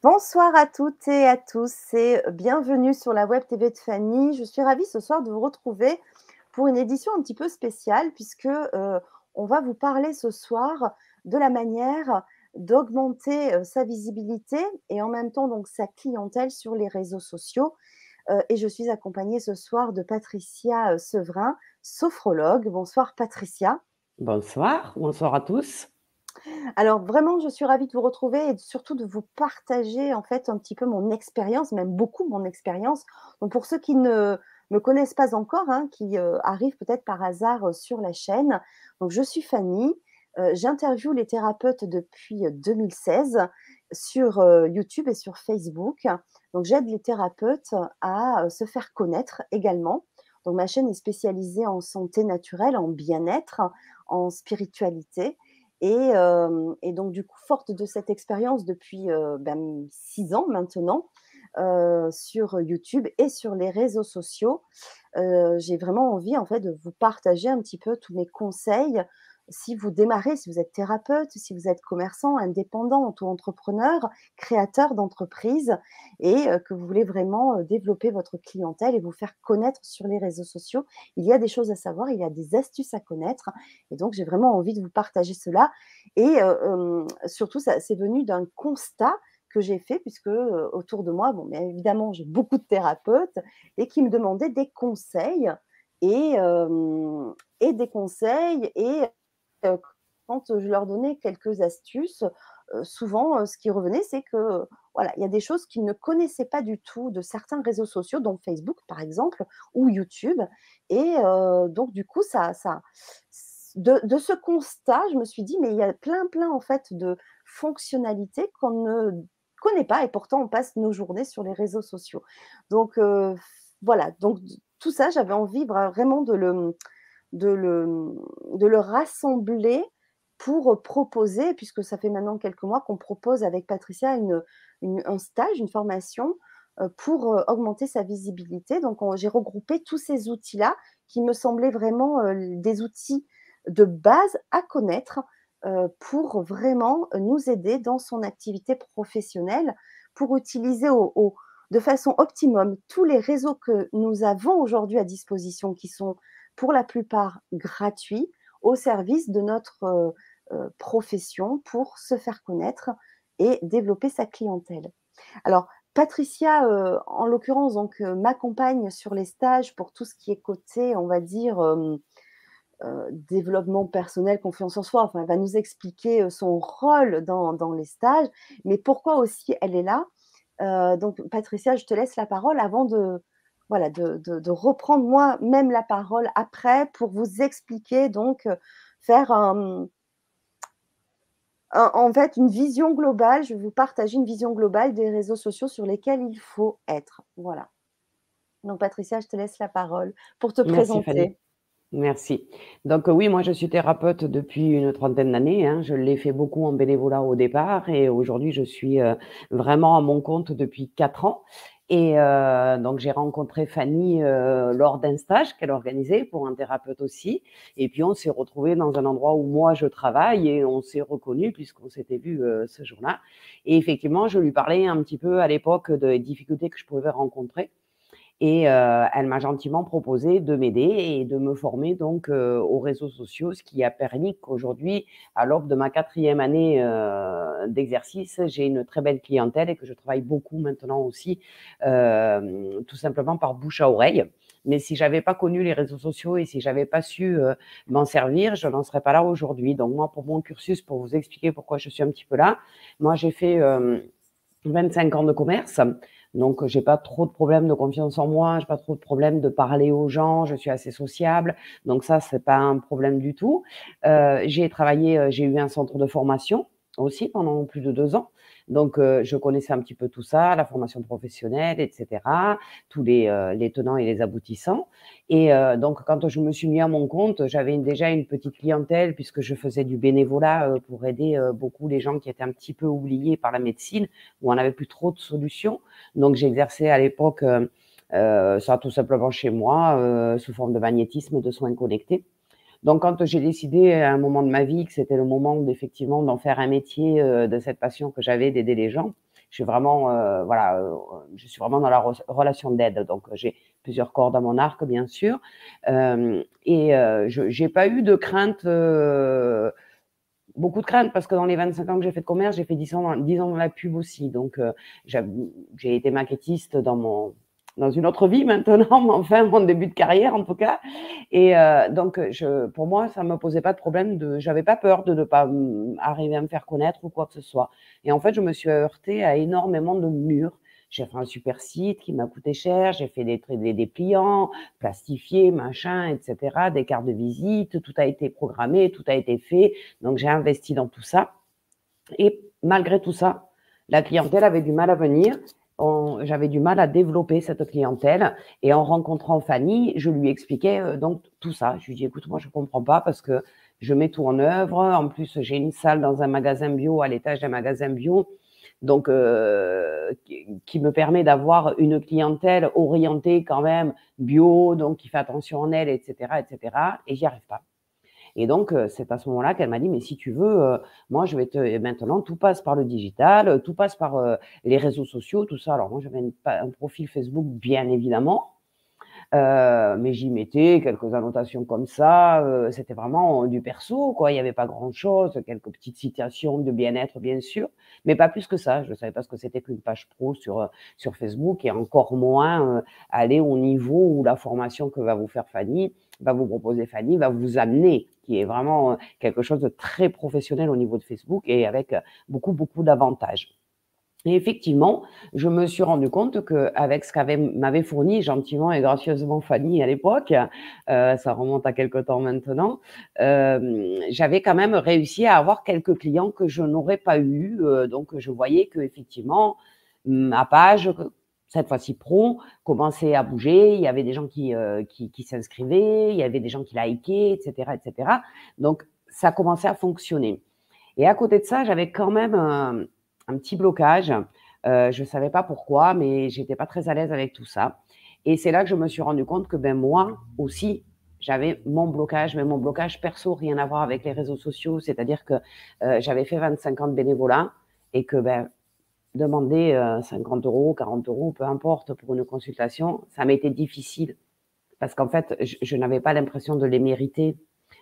Bonsoir à toutes et à tous et bienvenue sur la Web TV de Fanny. Je suis ravie ce soir de vous retrouver pour une édition un petit peu spéciale puisque euh, on va vous parler ce soir de la manière d'augmenter euh, sa visibilité et en même temps donc sa clientèle sur les réseaux sociaux. Euh, et je suis accompagnée ce soir de Patricia Sevrin, sophrologue. Bonsoir Patricia. Bonsoir, bonsoir à tous. Alors vraiment, je suis ravie de vous retrouver et surtout de vous partager en fait un petit peu mon expérience, même beaucoup mon expérience. Donc pour ceux qui ne me connaissent pas encore, hein, qui euh, arrivent peut-être par hasard euh, sur la chaîne, je suis Fanny. Euh, j'interviewe les thérapeutes depuis 2016 sur YouTube et sur Facebook. Donc j'aide les thérapeutes à se faire connaître également. Donc ma chaîne est spécialisée en santé naturelle, en bien-être, en spiritualité. Et, donc, du coup, forte de cette expérience depuis ben, six ans maintenant, sur YouTube et sur les réseaux sociaux, j'ai vraiment envie en fait de vous partager un petit peu tous mes conseils si vous démarrez, si vous êtes thérapeute, si vous êtes commerçant, indépendant, auto-entrepreneur, créateur d'entreprise et euh, que vous voulez vraiment euh, développer votre clientèle et vous faire connaître sur les réseaux sociaux, il y a des choses à savoir, il y a des astuces à connaître. Et donc, j'ai vraiment envie de vous partager cela. Et euh, surtout, c'est venu d'un constat que j'ai fait, puisque autour de moi, bon, bien évidemment, j'ai beaucoup de thérapeutes et qui me demandaient des conseils et, et des conseils et quand je leur donnais quelques astuces, souvent, ce qui revenait, c'est que voilà, il y a des choses qu'ils ne connaissaient pas du tout de certains réseaux sociaux, dont Facebook par exemple, ou YouTube. Et donc, du coup, ça, ça, de, de, ce constat, je me suis dit, mais il y a plein, plein en fait de fonctionnalités qu'on ne connaît pas et pourtant on passe nos journées sur les réseaux sociaux. Donc voilà, donc tout ça, j'avais envie vraiment de le, de le, de le rassembler pour proposer, puisque ça fait maintenant quelques mois qu'on propose avec Patricia un stage, une formation euh, pour euh, augmenter sa visibilité. Donc, j'ai regroupé tous ces outils-là qui me semblaient vraiment euh, des outils de base à connaître pour vraiment nous aider dans son activité professionnelle, pour utiliser de façon optimum tous les réseaux que nous avons aujourd'hui à disposition, qui sont pour la plupart gratuits, au service de notre euh, euh, profession pour se faire connaître et développer sa clientèle. Alors, Patricia, euh, en l'occurrence, donc m'accompagne sur les stages pour tout ce qui est côté, on va dire, développement personnel, confiance en soi. Enfin, elle va nous expliquer son rôle dans, dans, les stages, mais pourquoi aussi elle est là? donc, Patricia, je te laisse la parole avant de, voilà, de, reprendre moi-même la parole après pour vous expliquer, donc euh, faire en fait une vision globale. Je vais vous partager une vision globale des réseaux sociaux sur lesquels il faut être. Voilà. Donc, Patricia, je te laisse la parole pour te présenter. Merci. Donc oui, moi je suis thérapeute depuis une trentaine d'années. Hein. Je l'ai fait beaucoup en bénévolat au départ et aujourd'hui je suis euh, vraiment à mon compte depuis quatre ans. Et euh, donc, j'ai rencontré Fanny euh, lors d'un stage qu'elle organisait pour un thérapeute aussi. Et puis, on s'est retrouvés dans un endroit où moi, je travaille et on s'est reconnus puisqu'on s'était vu euh, ce jour-là. Et effectivement, je lui parlais un petit peu à l'époque des difficultés que je pouvais rencontrer. Et euh, elle m'a gentiment proposé de m'aider et de me former donc euh, aux réseaux sociaux, ce qui a permis qu'aujourd'hui, à l'aube de ma quatrième année euh, d'exercice, j'ai une très belle clientèle et que je travaille beaucoup maintenant aussi, tout simplement par bouche à oreille. Mais si j'avais pas connu les réseaux sociaux et si j'avais pas su m'en servir, je n'en serais pas là aujourd'hui. Donc moi, pour mon cursus, pour vous expliquer pourquoi je suis un petit peu là, moi j'ai fait 25 ans de commerce. Donc, j'ai pas trop de problèmes de confiance en moi, j'ai pas trop de problèmes de parler aux gens, je suis assez sociable. Donc ça, c'est pas un problème du tout. Euh, j'ai travaillé, euh, j'ai eu un centre de formation aussi pendant plus de deux ans. Donc, euh, je connaissais un petit peu tout ça, la formation professionnelle, etc., tous les, euh, les tenants et les aboutissants. Et euh, donc, quand je me suis mis à mon compte, j'avais déjà une petite clientèle puisque je faisais du bénévolat pour aider beaucoup les gens qui étaient un petit peu oubliés par la médecine, où on n'avait plus trop de solutions. Donc, j'exerçais à l'époque ça tout simplement chez moi, sous forme de magnétisme, de soins connectés. Donc, quand j'ai décidé à un moment de ma vie que c'était le moment d'effectivement d'en faire un métier, euh, de cette passion que j'avais d'aider les gens, je suis vraiment, euh, voilà, euh, je suis vraiment dans la relation d'aide. Donc, j'ai plusieurs cordes à mon arc, bien sûr. et je n'ai pas eu de crainte beaucoup de crainte parce que dans les 25 ans que j'ai fait de commerce, j'ai fait 10 ans, dans, 10 ans dans la pub aussi. Donc, j'ai été maquettiste dans mon dans une autre vie maintenant, mais enfin mon début de carrière en tout cas. Et euh, donc, je, pour moi, ça me posait pas de problème. De, j'avais pas peur de ne pas mm, arriver à me faire connaître ou quoi que ce soit. Et en fait, je me suis heurtée à énormément de murs. J'ai fait un super site qui m'a coûté cher. J'ai fait des, des dépliants, plastifiés, machin, etc. Des cartes de visite. Tout a été programmé, tout a été fait. Donc, j'ai investi dans tout ça. Et malgré tout ça, la clientèle avait du mal à venir j'avais du mal à développer cette clientèle. Et en rencontrant Fanny, je lui expliquais euh, donc tout ça. Je lui dis, écoute, moi, je comprends pas parce que je mets tout en œuvre. En plus, j'ai une salle dans un magasin bio, à l'étage d'un magasin bio, donc euh, qui, me permet d'avoir une clientèle orientée quand même bio, donc qui fait attention en elle, etc., etc. Et j'y arrive pas. Et donc, euh, c'est à ce moment-là qu'elle m'a dit, mais si tu veux, euh, moi, je vais te... Maintenant, tout passe par le digital, euh, tout passe par les réseaux sociaux, tout ça. Alors, moi, j'avais un profil Facebook, bien évidemment. Mais j'y mettais quelques annotations comme ça. C'était vraiment du perso, quoi. Il n'y avait pas grand-chose, quelques petites citations de bien-être, bien sûr, mais pas plus que ça. Je ne savais pas ce que c'était qu'une page pro sur, sur Facebook et encore moins aller au niveau où la formation que va vous faire Fanny va vous proposer Fanny, va vous amener, qui est vraiment euh, quelque chose de très professionnel au niveau de Facebook et avec euh, beaucoup, beaucoup d'avantages. Et effectivement, je me suis rendu compte qu'avec ce qu'avait m'avait fourni gentiment et gracieusement Fanny à l'époque, euh, ça remonte à quelque temps maintenant, j'avais quand même réussi à avoir quelques clients que je n'aurais pas eu. donc, je voyais que effectivement, ma page cette fois-ci pro, commençait à bouger. Il y avait des gens qui, euh, qui, qui s'inscrivaient, il y avait des gens qui likaient, etc., etc. Donc, ça commençait à fonctionner. Et à côté de ça, j'avais quand même un, petit blocage. Euh, je ne savais pas pourquoi, mais j'étais pas très à l'aise avec tout ça. Et c'est là que je me suis rendu compte que ben moi aussi, j'avais mon blocage, mais mon blocage perso, rien à voir avec les réseaux sociaux. C'est-à-dire que euh, j'avais fait 25 ans de bénévolat et que ben, demander 50 euh, euros, 40 euros, peu importe, pour une consultation, ça été difficile parce qu'en fait, je, n'avais pas l'impression de les mériter.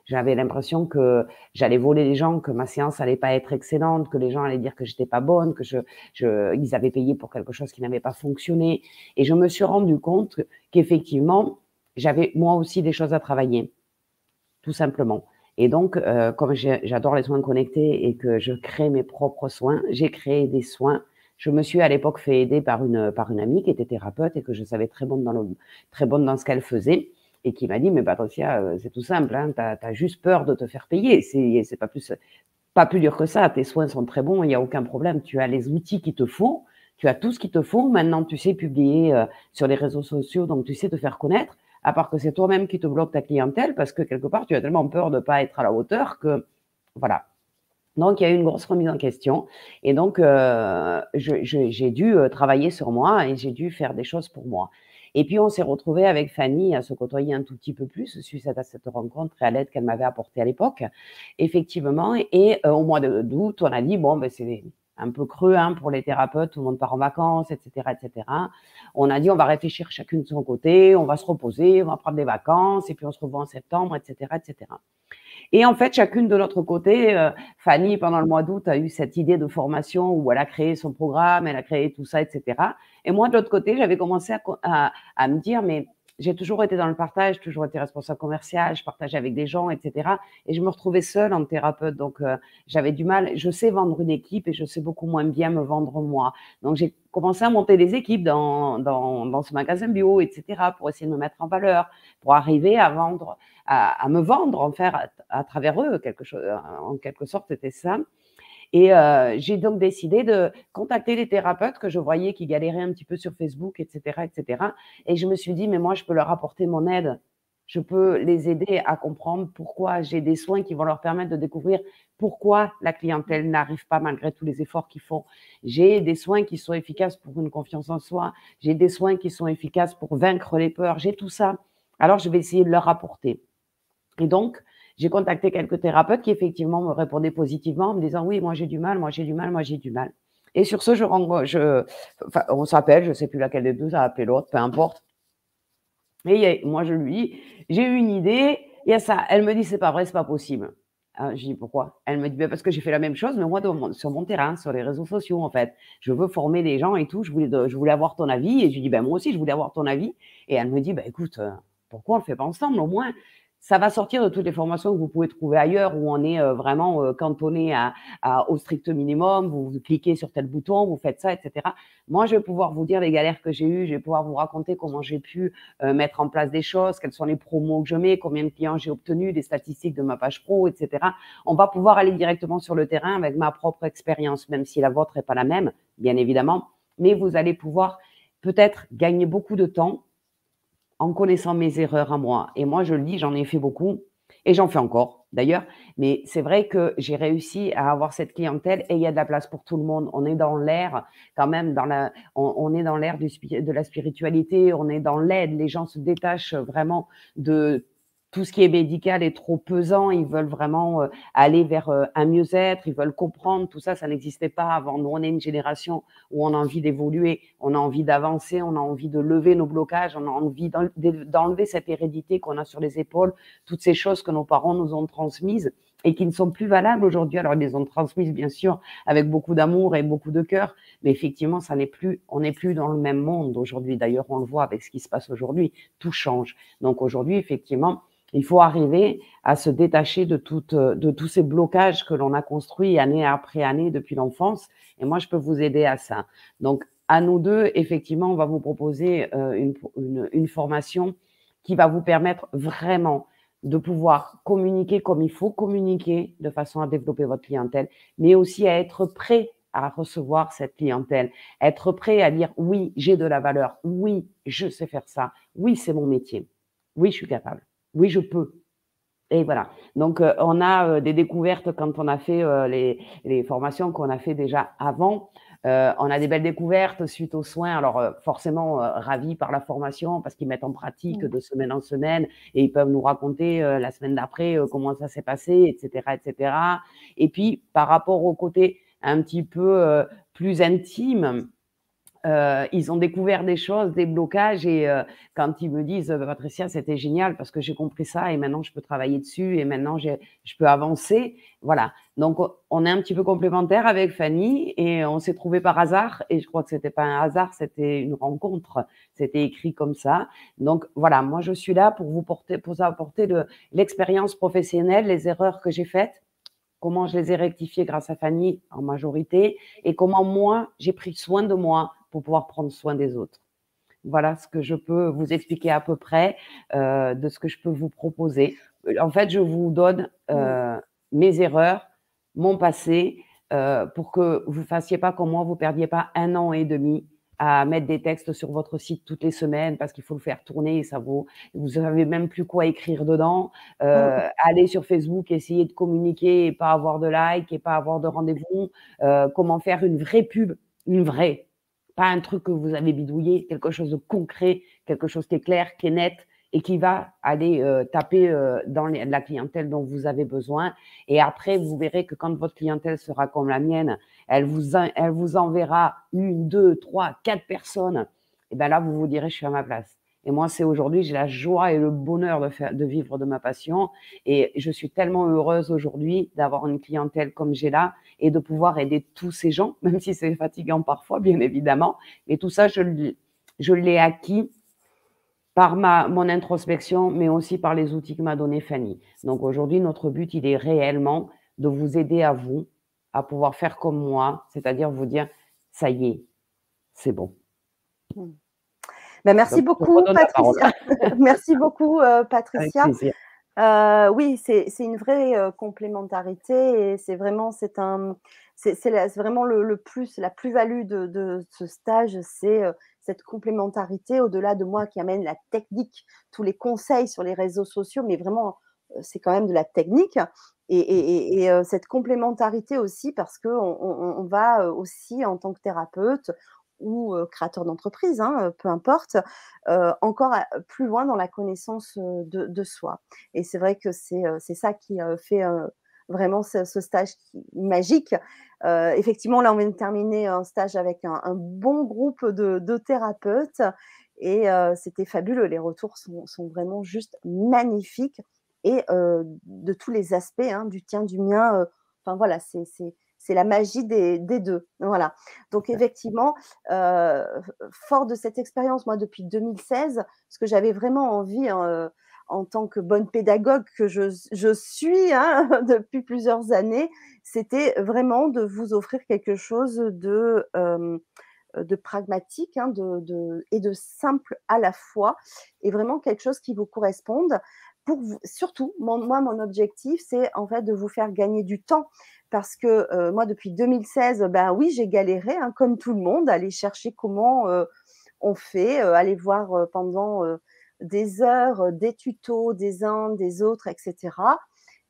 J'avais l'impression que j'allais voler les gens, que ma séance allait pas être excellente, que les gens allaient dire que j'étais pas bonne, que je, je, ils avaient payé pour quelque chose qui n'avait pas fonctionné. Et je me suis rendu compte qu'effectivement, j'avais moi aussi des choses à travailler, tout simplement. Et donc, euh, comme j'adore les soins connectés et que je crée mes propres soins, j'ai créé des soins je me suis à l'époque fait aider par une, par une amie qui était thérapeute et que je savais très bonne dans, le, très bonne dans ce qu'elle faisait et qui m'a dit, mais Patricia, euh, c'est tout simple, hein, tu as, juste peur de te faire payer. C'est pas plus, pas plus dur que ça. Tes soins sont très bons, il n'y a aucun problème. Tu as les outils qu'il te faut, tu as tout ce qu'il te faut. Maintenant, tu sais publier euh, sur les réseaux sociaux, donc tu sais te faire connaître. À part que c'est toi-même qui te bloque ta clientèle parce que quelque part, tu as tellement peur de pas être à la hauteur que, voilà, donc, il y a eu une grosse remise en question. Et donc, euh, j'ai dû travailler sur moi et j'ai dû faire des choses pour moi. Et puis, on s'est retrouvé avec Fanny à se côtoyer un tout petit peu plus suite à cette rencontre et à l'aide qu'elle m'avait apportée à l'époque, effectivement. Et euh, au mois d'août, on a dit, bon, ben, c'est un peu creux hein, pour les thérapeutes, tout le monde part en vacances, etc., etc. On a dit, on va réfléchir chacune de son côté, on va se reposer, on va prendre des vacances, et puis on se revoit en septembre, etc., etc. Et en fait, chacune de notre côté, euh, Fanny, pendant le mois d'août, a eu cette idée de formation où elle a créé son programme, elle a créé tout ça, etc. Et moi, de l'autre côté, j'avais commencé à, à, me dire, mais j'ai toujours été dans le partage, toujours été responsable commercial, je partageais avec des gens, etc. Et je me retrouvais seule en thérapeute, donc euh, j'avais du mal. Je sais vendre une équipe et je sais beaucoup moins bien me vendre moi. Donc j'ai commencé à monter des équipes dans, dans, dans ce magasin bio, etc. pour essayer de me mettre en valeur, pour arriver à vendre à, me vendre, en faire à, travers eux, quelque chose, en quelque sorte, c'était ça. Et euh, j'ai donc décidé de contacter les thérapeutes que je voyais qui galéraient un petit peu sur Facebook, etc., etc. Et je me suis dit, mais moi, je peux leur apporter mon aide. Je peux les aider à comprendre pourquoi j'ai des soins qui vont leur permettre de découvrir pourquoi la clientèle n'arrive pas malgré tous les efforts qu'ils font. J'ai des soins qui sont efficaces pour une confiance en soi. J'ai des soins qui sont efficaces pour vaincre les peurs. J'ai tout ça. Alors, je vais essayer de leur apporter. Et donc, j'ai contacté quelques thérapeutes qui effectivement me répondaient positivement en me disant oui, moi j'ai du mal, moi j'ai du mal, moi j'ai du mal. Et sur ce, je, je on s'appelle, je ne sais plus laquelle des deux a appelé l'autre, peu importe. Et moi, je lui dis, j'ai eu une idée, il y a ça. Elle me dit, c'est pas vrai, c'est pas possible. Ah, je dis pourquoi? Elle me dit ben, parce que j'ai fait la même chose, mais moi sur mon terrain, sur les réseaux sociaux en fait. Je veux former les gens et tout. Je voulais, je voulais avoir ton avis et je lui dis ben moi aussi je voulais avoir ton avis. Et elle me dit ben écoute, euh, pourquoi on le fait pas ensemble au moins? Ça va sortir de toutes les formations que vous pouvez trouver ailleurs où on est euh, vraiment euh, cantonné au strict minimum. Vous, cliquez sur tel bouton, vous faites ça, etc. Moi, je vais pouvoir vous dire les galères que j'ai eues, je vais pouvoir vous raconter comment j'ai pu euh, mettre en place des choses, quels sont les promos que je mets, combien de clients j'ai obtenus, des statistiques de ma page pro, etc. On va pouvoir aller directement sur le terrain avec ma propre expérience, même si la vôtre n'est pas la même, bien évidemment. Mais vous allez pouvoir peut-être gagner beaucoup de temps en connaissant mes erreurs à moi. Et moi, je le dis, j'en ai fait beaucoup et j'en fais encore d'ailleurs. Mais c'est vrai que j'ai réussi à avoir cette clientèle et il y a de la place pour tout le monde. On est dans l'air quand même, dans la, on, est dans l'air de la spiritualité, on est dans l'aide. Les gens se détachent vraiment de tout ce qui est médical est trop pesant, ils veulent vraiment euh, aller vers euh, un mieux-être, ils veulent comprendre, tout ça, ça n'existait pas avant. Nous, on est une génération où on a envie d'évoluer, on a envie d'avancer, on a envie de lever nos blocages, on a envie d'enlever cette hérédité qu'on a sur les épaules, toutes ces choses que nos parents nous ont transmises et qui ne sont plus valables aujourd'hui. Alors, ils les ont transmises, bien sûr, avec beaucoup d'amour et beaucoup de cœur, mais effectivement, ça n'est plus, on n'est plus dans le même monde aujourd'hui. D'ailleurs, on le voit avec ce qui se passe aujourd'hui, tout change. Donc, aujourd'hui, effectivement, il faut arriver à se détacher de, de tous ces blocages que l'on a construits année après année depuis l'enfance. Et moi, je peux vous aider à ça. Donc, à nous deux, effectivement, on va vous proposer euh, une, une, formation qui va vous permettre vraiment de pouvoir communiquer comme il faut communiquer de façon à développer votre clientèle, mais aussi à être prêt à recevoir cette clientèle, être prêt à dire oui, j'ai de la valeur, oui, je sais faire ça, oui, c'est mon métier, oui, je suis capable oui, je peux. Et voilà. Donc, euh, on a euh, des découvertes quand on a fait euh, les, les, formations qu'on a fait déjà avant. on a des belles découvertes suite aux soins. Alors, forcément, ravis par la formation parce qu'ils mettent en pratique mmh. de semaine en semaine et ils peuvent nous raconter la semaine d'après comment ça s'est passé, etc., etc. Et puis, par rapport au côté un petit peu plus intime, euh, ils ont découvert des choses, des blocages, et euh, quand ils me disent euh, Patricia, c'était génial parce que j'ai compris ça et maintenant je peux travailler dessus et maintenant je peux avancer. Voilà. Donc on est un petit peu complémentaires avec Fanny et on s'est trouvé par hasard et je crois que c'était pas un hasard, c'était une rencontre, c'était écrit comme ça. Donc voilà, moi je suis là pour vous porter, pour vous apporter l'expérience professionnelle, les erreurs que j'ai faites comment je les ai rectifiées grâce à Fanny en majorité et comment moi j'ai pris soin de moi pour pouvoir prendre soin des autres. Voilà ce que je peux vous expliquer à peu près euh, de ce que je peux vous proposer. En fait, je vous donne euh, mes erreurs, mon passé, euh, pour que vous fassiez pas comme moi, vous perdiez pas un an et demi à mettre des textes sur votre site toutes les semaines parce qu'il faut le faire tourner et ça vaut. Vous savez même plus quoi écrire dedans. Euh, Aller sur Facebook, essayer de communiquer et pas avoir de like et pas avoir de rendez-vous. Euh, comment faire une vraie pub, une vraie, pas un truc que vous avez bidouillé, quelque chose de concret, quelque chose qui est clair, qui est net et qui va aller euh, taper euh, dans la clientèle dont vous avez besoin. Et après, vous verrez que quand votre clientèle sera comme la mienne, elle vous, elle vous enverra une, deux, trois, quatre personnes. Et bien là, vous vous direz, je suis à ma place. Et moi, c'est aujourd'hui, j'ai la joie et le bonheur de, faire, de vivre de ma passion. Et je suis tellement heureuse aujourd'hui d'avoir une clientèle comme j'ai là et de pouvoir aider tous ces gens, même si c'est fatigant parfois, bien évidemment. Et tout ça, je, je l'ai acquis par ma, mon introspection, mais aussi par les outils que m'a donné Fanny. Donc aujourd'hui, notre but, il est réellement de vous aider à vous, à pouvoir faire comme moi, c'est-à-dire vous dire, ça y est, c'est bon. Mmh. Ben, merci, beaucoup, Patricia. merci beaucoup, euh, Patricia. Euh, oui, c'est une vraie euh, complémentarité et c'est vraiment, c'est un, c'est vraiment le, plus, la plus-value de, ce stage, c'est cette complémentarité au-delà de moi qui amène la technique, tous les conseils sur les réseaux sociaux, mais vraiment, c'est quand même de la technique. Et, cette complémentarité aussi parce qu'on on va aussi, en tant que thérapeute, ou créateur d'entreprise, hein, peu importe, encore plus loin dans la connaissance de, soi. Et c'est vrai que c'est ça qui fait vraiment ce, stage magique. effectivement, là, on vient de terminer un stage avec un, bon groupe de, thérapeutes et c'était fabuleux. Les retours sont, vraiment juste magnifiques et de tous les aspects, hein, du tien, du mien. Enfin voilà, c'est c'est la magie des, deux. Voilà. Donc effectivement, fort de cette expérience, moi depuis 2016, ce que j'avais vraiment envie hein, en tant que bonne pédagogue que je, suis hein, depuis plusieurs années, c'était vraiment de vous offrir quelque chose de, de pragmatique hein, de, et de simple à la fois, et vraiment quelque chose qui vous corresponde. Surtout, moi, mon objectif, c'est en fait de vous faire gagner du temps parce que moi, depuis 2016, ben oui, j'ai galéré, hein, comme tout le monde, aller chercher comment on fait, aller voir pendant des heures, des tutos des uns, des autres, etc.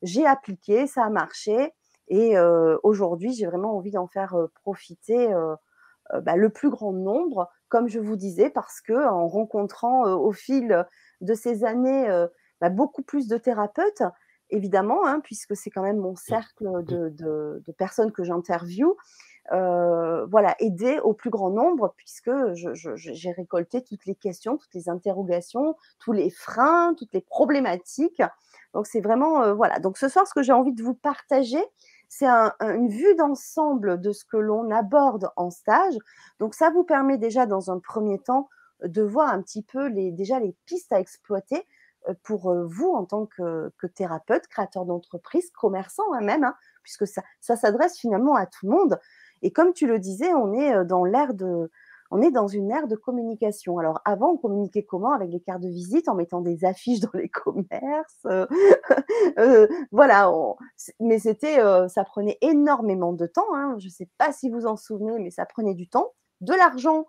J'ai appliqué, ça a marché. Et aujourd'hui, j'ai vraiment envie d'en faire profiter bah, le plus grand nombre, comme je vous disais, parce que en rencontrant au fil de ces années bah, beaucoup plus de thérapeutes, évidemment, hein, puisque c'est quand même mon cercle de, personnes que j'interviewe. Euh, voilà, aider au plus grand nombre, puisque j'ai récolté toutes les questions, toutes les interrogations, tous les freins, toutes les problématiques. Donc c'est vraiment euh, voilà. Donc ce soir, ce que j'ai envie de vous partager, c'est une vue d'ensemble de ce que l'on aborde en stage. Donc ça vous permet déjà dans un premier temps de voir un petit peu les, déjà les pistes à exploiter pour vous en tant que, thérapeute, créateur d'entreprise, commerçant hein, même, hein, puisque ça, s'adresse finalement à tout le monde. Et comme tu le disais, on est dans l'ère de, on est dans une ère de communication. Alors avant, on communiquait comment? Avec des cartes de visite, en mettant des affiches dans les commerces. voilà, mais c'était, ça prenait énormément de temps. Hein. Je ne sais pas si vous en souvenez, mais ça prenait du temps, de l'argent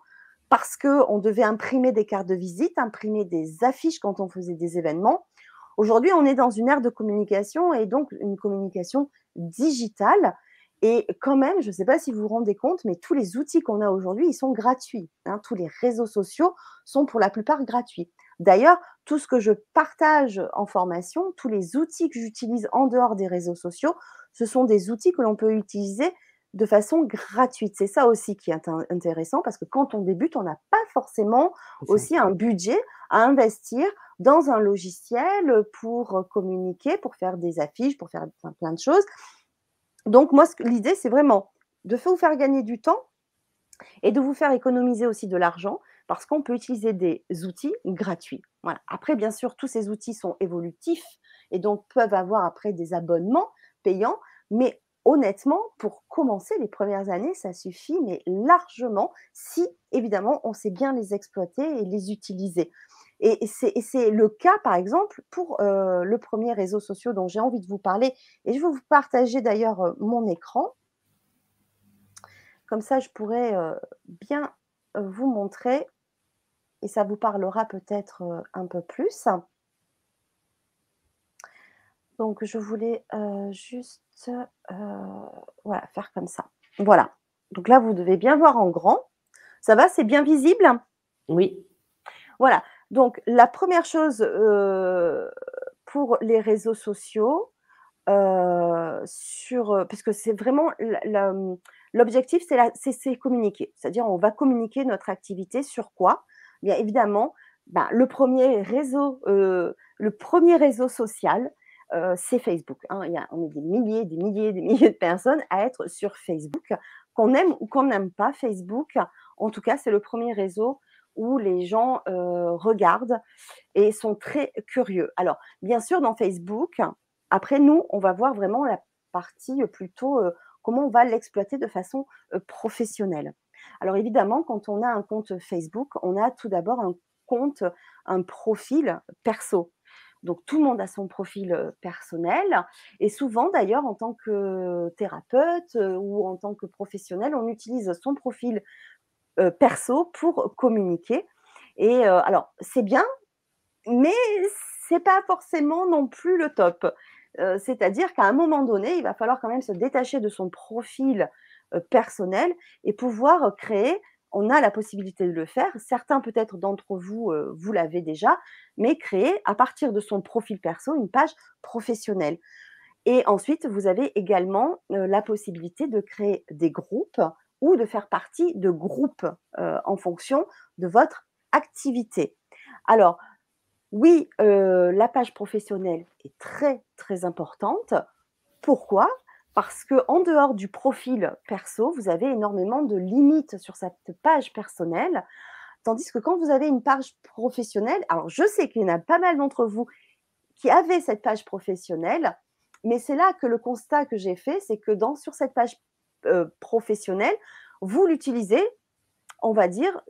parce qu'on devait imprimer des cartes de visite, imprimer des affiches quand on faisait des événements. Aujourd'hui, on est dans une ère de communication et donc une communication digitale. Et quand même, je ne sais pas si vous vous rendez compte, mais tous les outils qu'on a aujourd'hui, ils sont gratuits. Hein. Tous les réseaux sociaux sont pour la plupart gratuits. D'ailleurs, tout ce que je partage en formation, tous les outils que j'utilise en dehors des réseaux sociaux, ce sont des outils que l'on peut utiliser de façon gratuite. C'est ça aussi qui est intéressant parce que quand on débute, on n'a pas forcément aussi un budget à investir dans un logiciel pour communiquer, pour faire des affiches, pour faire plein de choses. Donc, moi, l'idée, c'est vraiment de vous faire gagner du temps et de vous faire économiser aussi de l'argent parce qu'on peut utiliser des outils gratuits. Voilà. Après, bien sûr, tous ces outils sont évolutifs et donc peuvent avoir après des abonnements payants, mais honnêtement, pour commencer les premières années, ça suffit, mais largement, si évidemment on sait bien les exploiter et les utiliser. Et c'est le cas, par exemple, pour euh, le premier réseau social dont j'ai envie de vous parler. Et je vais vous partager d'ailleurs euh, mon écran. Comme ça, je pourrais euh, bien vous montrer et ça vous parlera peut-être un peu plus. Donc, je voulais juste voilà, faire comme ça. Voilà. Donc là, vous devez bien voir en grand. Ça va, c'est bien visible? Oui. Voilà. Donc, la première chose pour les réseaux sociaux, sur, parce que c'est vraiment l'objectif, c'est communiquer. C'est-à-dire, on va communiquer notre activité sur quoi? Bien évidemment, ben, le premier réseau, le premier réseau social, c'est Facebook. Hein. Il y a, on est des milliers, des milliers, des milliers de personnes à être sur Facebook. Qu'on aime ou qu'on n'aime pas Facebook, en tout cas, c'est le premier réseau où les gens regardent et sont très curieux. Alors, bien sûr, dans Facebook, après nous, on va voir vraiment la partie plutôt comment on va l'exploiter de façon professionnelle. Alors évidemment, quand on a un compte Facebook, on a tout d'abord un compte, un profil perso. Donc tout le monde a son profil personnel et souvent d'ailleurs en tant que thérapeute ou en tant que professionnel, on utilise son profil perso pour communiquer. Et alors, c'est bien, mais c'est pas forcément non plus le top. C'est-à-dire qu'à un moment donné, il va falloir quand même se détacher de son profil personnel et pouvoir créer. On a la possibilité de le faire. Certains peut-être d'entre vous, vous l'avez déjà, mais créer à partir de son profil perso une page professionnelle. Et ensuite, vous avez également la possibilité de créer des groupes ou de faire partie de groupes en fonction de votre activité. Alors, oui, la page professionnelle est très, très importante. Pourquoi? Parce que en dehors du profil perso, vous avez énormément de limites sur cette page personnelle. Tandis que quand vous avez une page professionnelle, alors je sais qu'il y en a pas mal d'entre vous qui avaient cette page professionnelle, mais c'est là que le constat que j'ai fait, c'est que sur cette page professionnelle, vous l'utilisez, on va dire,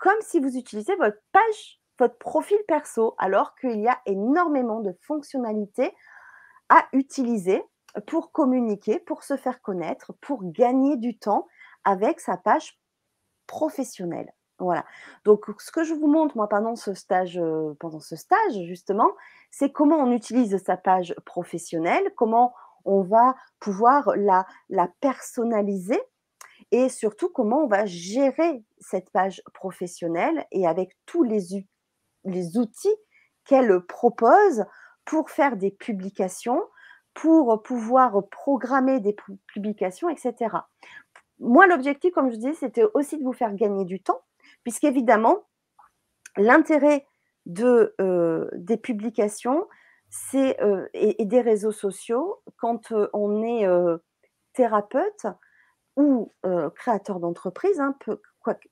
comme si vous utilisez votre page, votre profil perso, alors qu'il y a énormément de fonctionnalités à utiliser pour communiquer, pour se faire connaître, pour gagner du temps avec sa page professionnelle. Voilà. Donc, ce que je vous montre, moi, pendant ce stage, pendant ce stage justement, c'est comment on utilise sa page professionnelle, comment on va pouvoir la, personnaliser et surtout comment on va gérer cette page professionnelle et avec tous les outils qu'elle propose pour faire des publications, pour pouvoir programmer des publications, etc. Moi, l'objectif, comme je disais, c'était aussi de vous faire gagner du temps, puisqu'évidemment, l'intérêt de, euh, des publications c'est, euh, et, des réseaux sociaux, quand euh, on est thérapeute, ou créateur d'entreprise, hein,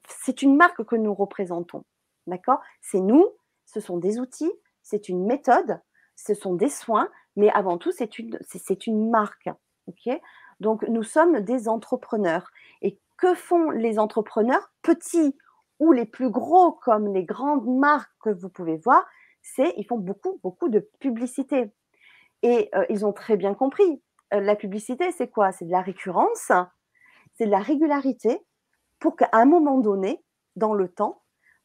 c'est une marque que nous représentons. D'accord? C'est nous, ce sont des outils, c'est une méthode, ce sont des soins, mais avant tout, c'est une, c'est, une marque. ok? Donc, nous sommes des entrepreneurs. Et que font les entrepreneurs, petits ou les plus gros, comme les grandes marques que vous pouvez voir C'est ils font beaucoup, beaucoup de publicité. Et ils ont très bien compris. la publicité, c'est quoi? C'est de la récurrence, c'est de la régularité pour qu'à un moment donné, dans le temps,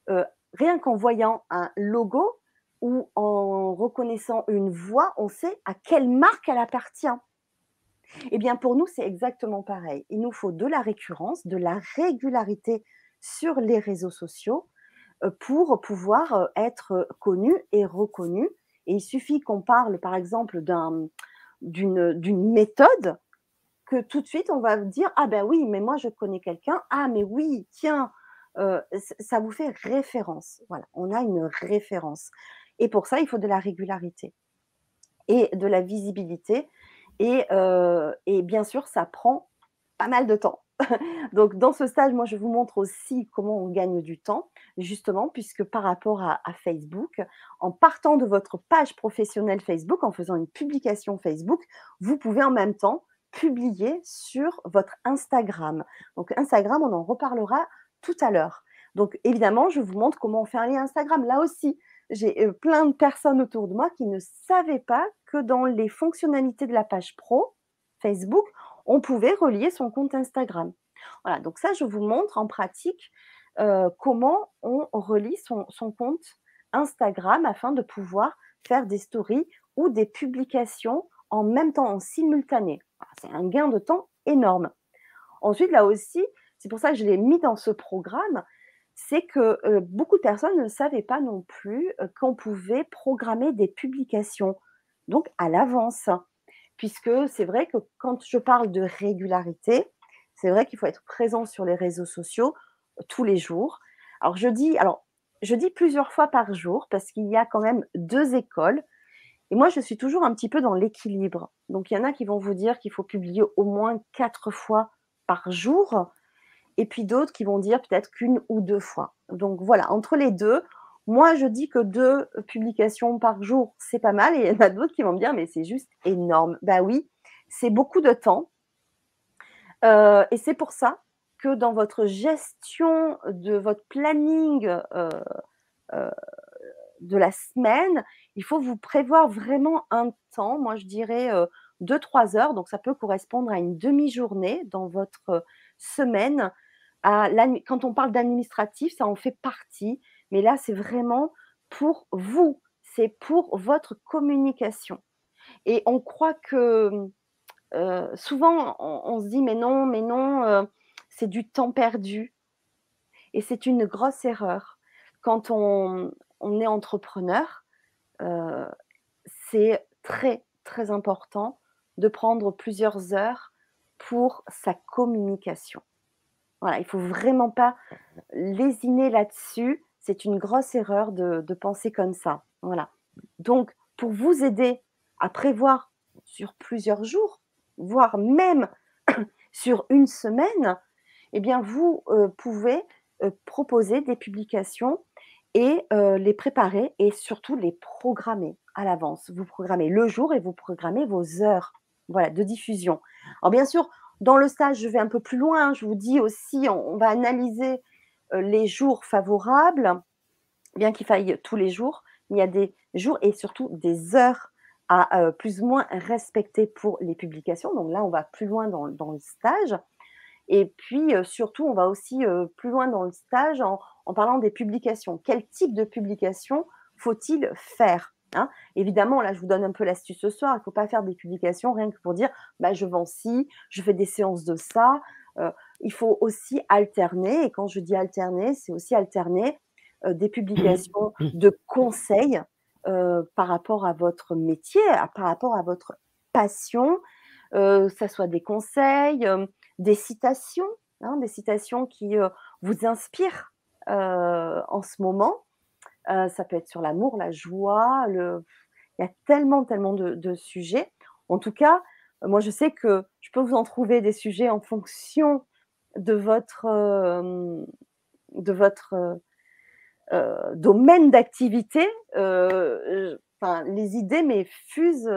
euh, rien qu'en voyant un logo ou en reconnaissant une voix, on sait à quelle marque elle appartient. Eh bien, pour nous, c'est exactement pareil. Il nous faut de la récurrence, de la régularité sur les réseaux sociaux euh, pour pouvoir euh, être connu et reconnu. Et il suffit qu'on parle, par exemple, d'une méthode tout de suite, on va dire Ah ben oui, mais moi je connais quelqu'un. Ah, mais oui, tiens, euh, ça vous fait référence. Voilà, on a une référence. Et pour ça, il faut de la régularité et de la visibilité. Et, euh, bien sûr, ça prend pas mal de temps. Donc, dans ce stage, moi, je vous montre aussi comment on gagne du temps, justement, puisque par rapport à, à, Facebook, en partant de votre page professionnelle Facebook, en faisant une publication Facebook, vous pouvez en même temps publier sur votre Instagram. Donc Instagram, on en reparlera tout à l'heure. Donc évidemment, je vous montre comment on fait un lien Instagram. Là aussi, j'ai euh, plein de personnes autour de moi qui ne savaient pas que dans les fonctionnalités de la page pro Facebook, on pouvait relier son compte Instagram. Voilà, donc ça, je vous montre en pratique euh, comment on relie son, son compte Instagram afin de pouvoir faire des stories ou des publications en même temps, en simultané. C'est un gain de temps énorme. Ensuite, là aussi, c'est pour ça que je l'ai mis dans ce programme, c'est que beaucoup de personnes ne savaient pas non plus qu'on pouvait programmer des publications, donc à l'avance. Puisque c'est vrai que quand je parle de régularité, c'est vrai qu'il faut être présent sur les réseaux sociaux tous les jours. Alors je dis, alors je dis plusieurs fois par jour parce qu'il y a quand même deux écoles. Et moi, je suis toujours un petit peu dans l'équilibre. Donc, il y en a qui vont vous dire qu'il faut publier au moins quatre fois par jour, et puis d'autres qui vont dire peut-être qu'une ou deux fois. Donc, voilà, entre les deux, moi, je dis que deux publications par jour, c'est pas mal, et il y en a d'autres qui vont me dire, mais c'est juste énorme. Bah oui, c'est beaucoup de temps. Euh, et c'est pour ça que dans votre gestion de votre planning euh, euh, de la semaine, il faut vous prévoir vraiment un temps, moi je dirais 2-3 heures, donc ça peut correspondre à une demi-journée dans votre semaine. Quand on parle d'administratif, ça en fait partie, mais là c'est vraiment pour vous, c'est pour votre communication. Et on croit que souvent on, se dit mais non, mais non, c'est du temps perdu. Et c'est une grosse erreur. Quand on, est entrepreneur, c'est très, très important de prendre plusieurs heures pour sa communication. Voilà, il faut vraiment pas lésiner là-dessus. C'est une grosse erreur de, de penser comme ça. Voilà. Donc, pour vous aider à prévoir sur plusieurs jours, voire même sur une semaine, eh bien, vous euh, pouvez euh, proposer des publications et euh, les préparer et surtout les programmer à l'avance. Vous programmez le jour et vous programmez vos heures voilà, de diffusion. Alors bien sûr, dans le stage, je vais un peu plus loin. Je vous dis aussi, on, va analyser les jours favorables, bien qu'il faille tous les jours. Il y a des jours et surtout des heures à plus ou moins respecter pour les publications. Donc là, on va plus loin dans, dans le stage. Et puis, surtout, on va aussi plus loin dans le stage en, parlant des publications. Quel type de publication faut-il faire? Hein Évidemment, là, je vous donne un peu l'astuce ce soir. Il ne faut pas faire des publications rien que pour dire bah, je vends ci, je fais des séances de ça. il faut aussi alterner. Et quand je dis alterner, c'est aussi alterner des publications de conseils par rapport à votre métier, par rapport à votre passion, que ça soit des conseils, des citations, hein, des citations qui euh, vous inspirent euh, en ce moment. Euh, ça peut être sur l'amour, la joie, le... il y a tellement, tellement de, sujets. En tout cas, moi, je sais que je peux vous en trouver des sujets en fonction de votre, de votre domaine d'activité. Les idées mais fusent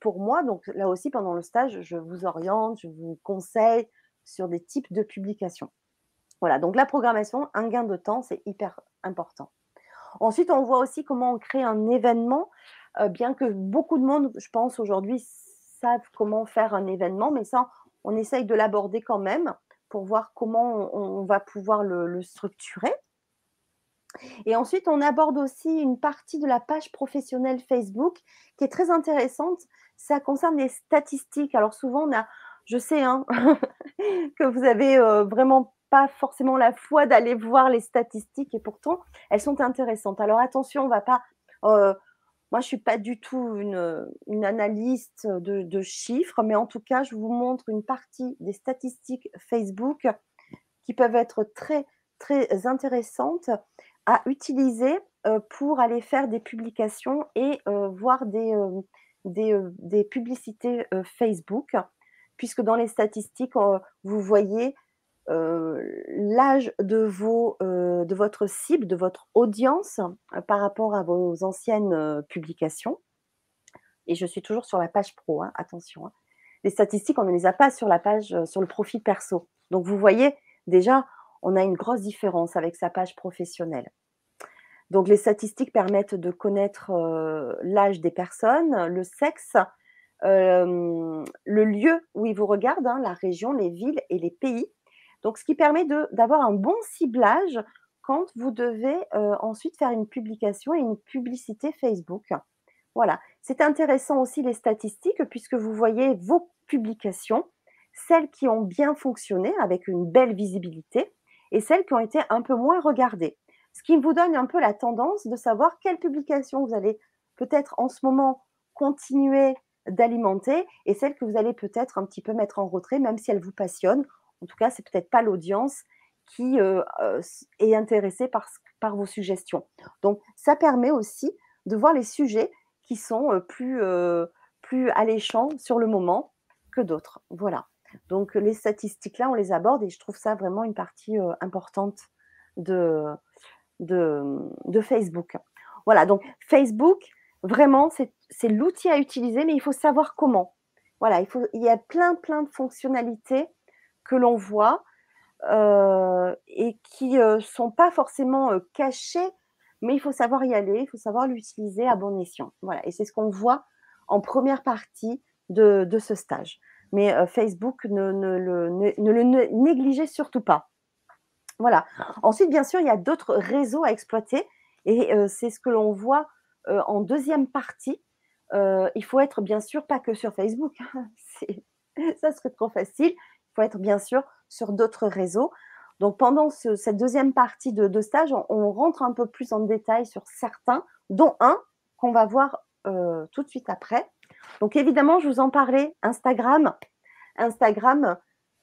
pour moi. Donc là aussi, pendant le stage, je vous oriente, je vous conseille, sur des types de publications. Voilà, donc la programmation, un gain de temps, c'est hyper important. Ensuite, on voit aussi comment on crée un événement, euh, bien que beaucoup de monde, je pense, aujourd'hui savent comment faire un événement, mais ça, on essaye de l'aborder quand même pour voir comment on, va pouvoir le, structurer. Et ensuite, on aborde aussi une partie de la page professionnelle Facebook qui est très intéressante. Ça concerne les statistiques. Alors souvent, on a, je sais hein, que vous avez euh, vraiment pas forcément la foi d'aller voir les statistiques et pourtant elles sont intéressantes. Alors attention, on va pas. Euh, moi, je suis pas du tout une, analyste de, chiffres, mais en tout cas, je vous montre une partie des statistiques Facebook qui peuvent être très très intéressantes à utiliser euh, pour aller faire des publications et voir des, des, des publicités Facebook puisque dans les statistiques, euh, vous voyez euh, l'âge de, euh, de votre cible, de votre audience par rapport à vos anciennes publications. Et je suis toujours sur la page pro, hein, attention. Hein. Les statistiques, on ne les a pas sur la page, sur le profil perso. Donc vous voyez, déjà, on a une grosse différence avec sa page professionnelle. Donc les statistiques permettent de connaître l'âge des personnes, le sexe, le lieu où ils vous regardent, hein, la région, les villes et les pays. Donc, ce qui permet d'avoir un bon ciblage quand vous devez ensuite faire une publication et une publicité Facebook. Voilà, c'est intéressant aussi les statistiques puisque vous voyez vos publications, celles qui ont bien fonctionné avec une belle visibilité et celles qui ont été un peu moins regardées. Ce qui vous donne un peu la tendance de savoir quelle publication vous allez peut-être en ce moment continuer d'alimenter et celle que vous allez peut-être un petit peu mettre en retrait, même si elle vous passionne. En tout cas, c'est peut-être pas l'audience qui euh, euh, est intéressée par, vos suggestions. Donc, ça permet aussi de voir les sujets qui sont euh, plus, alléchants sur le moment que d'autres. Voilà. Donc, les statistiques là, on les aborde et je trouve ça vraiment une partie importante de, Facebook. Voilà, donc Facebook, Vraiment, c'est l'outil à utiliser, mais il faut savoir comment. Voilà, il y a plein, plein de fonctionnalités que l'on voit euh, et qui ne euh, sont pas forcément euh, cachées, mais il faut savoir y aller, il faut savoir l'utiliser à bon escient. Voilà, et c'est ce qu'on voit en première partie de, de ce stage. Mais Facebook, ne, ne, le, ne, le négligez surtout pas. Voilà. Ensuite, bien sûr, il y a d'autres réseaux à exploiter et c'est ce que l'on voit en deuxième partie, il faut être bien sûr pas que sur Facebook, hein, ça serait trop facile. Il faut être bien sûr sur d'autres réseaux. Donc pendant cette deuxième partie de, stage, on, rentre un peu plus en détail sur certains, dont un qu'on va voir euh, tout de suite après. Donc évidemment, je vous en parlais, Instagram. Instagram,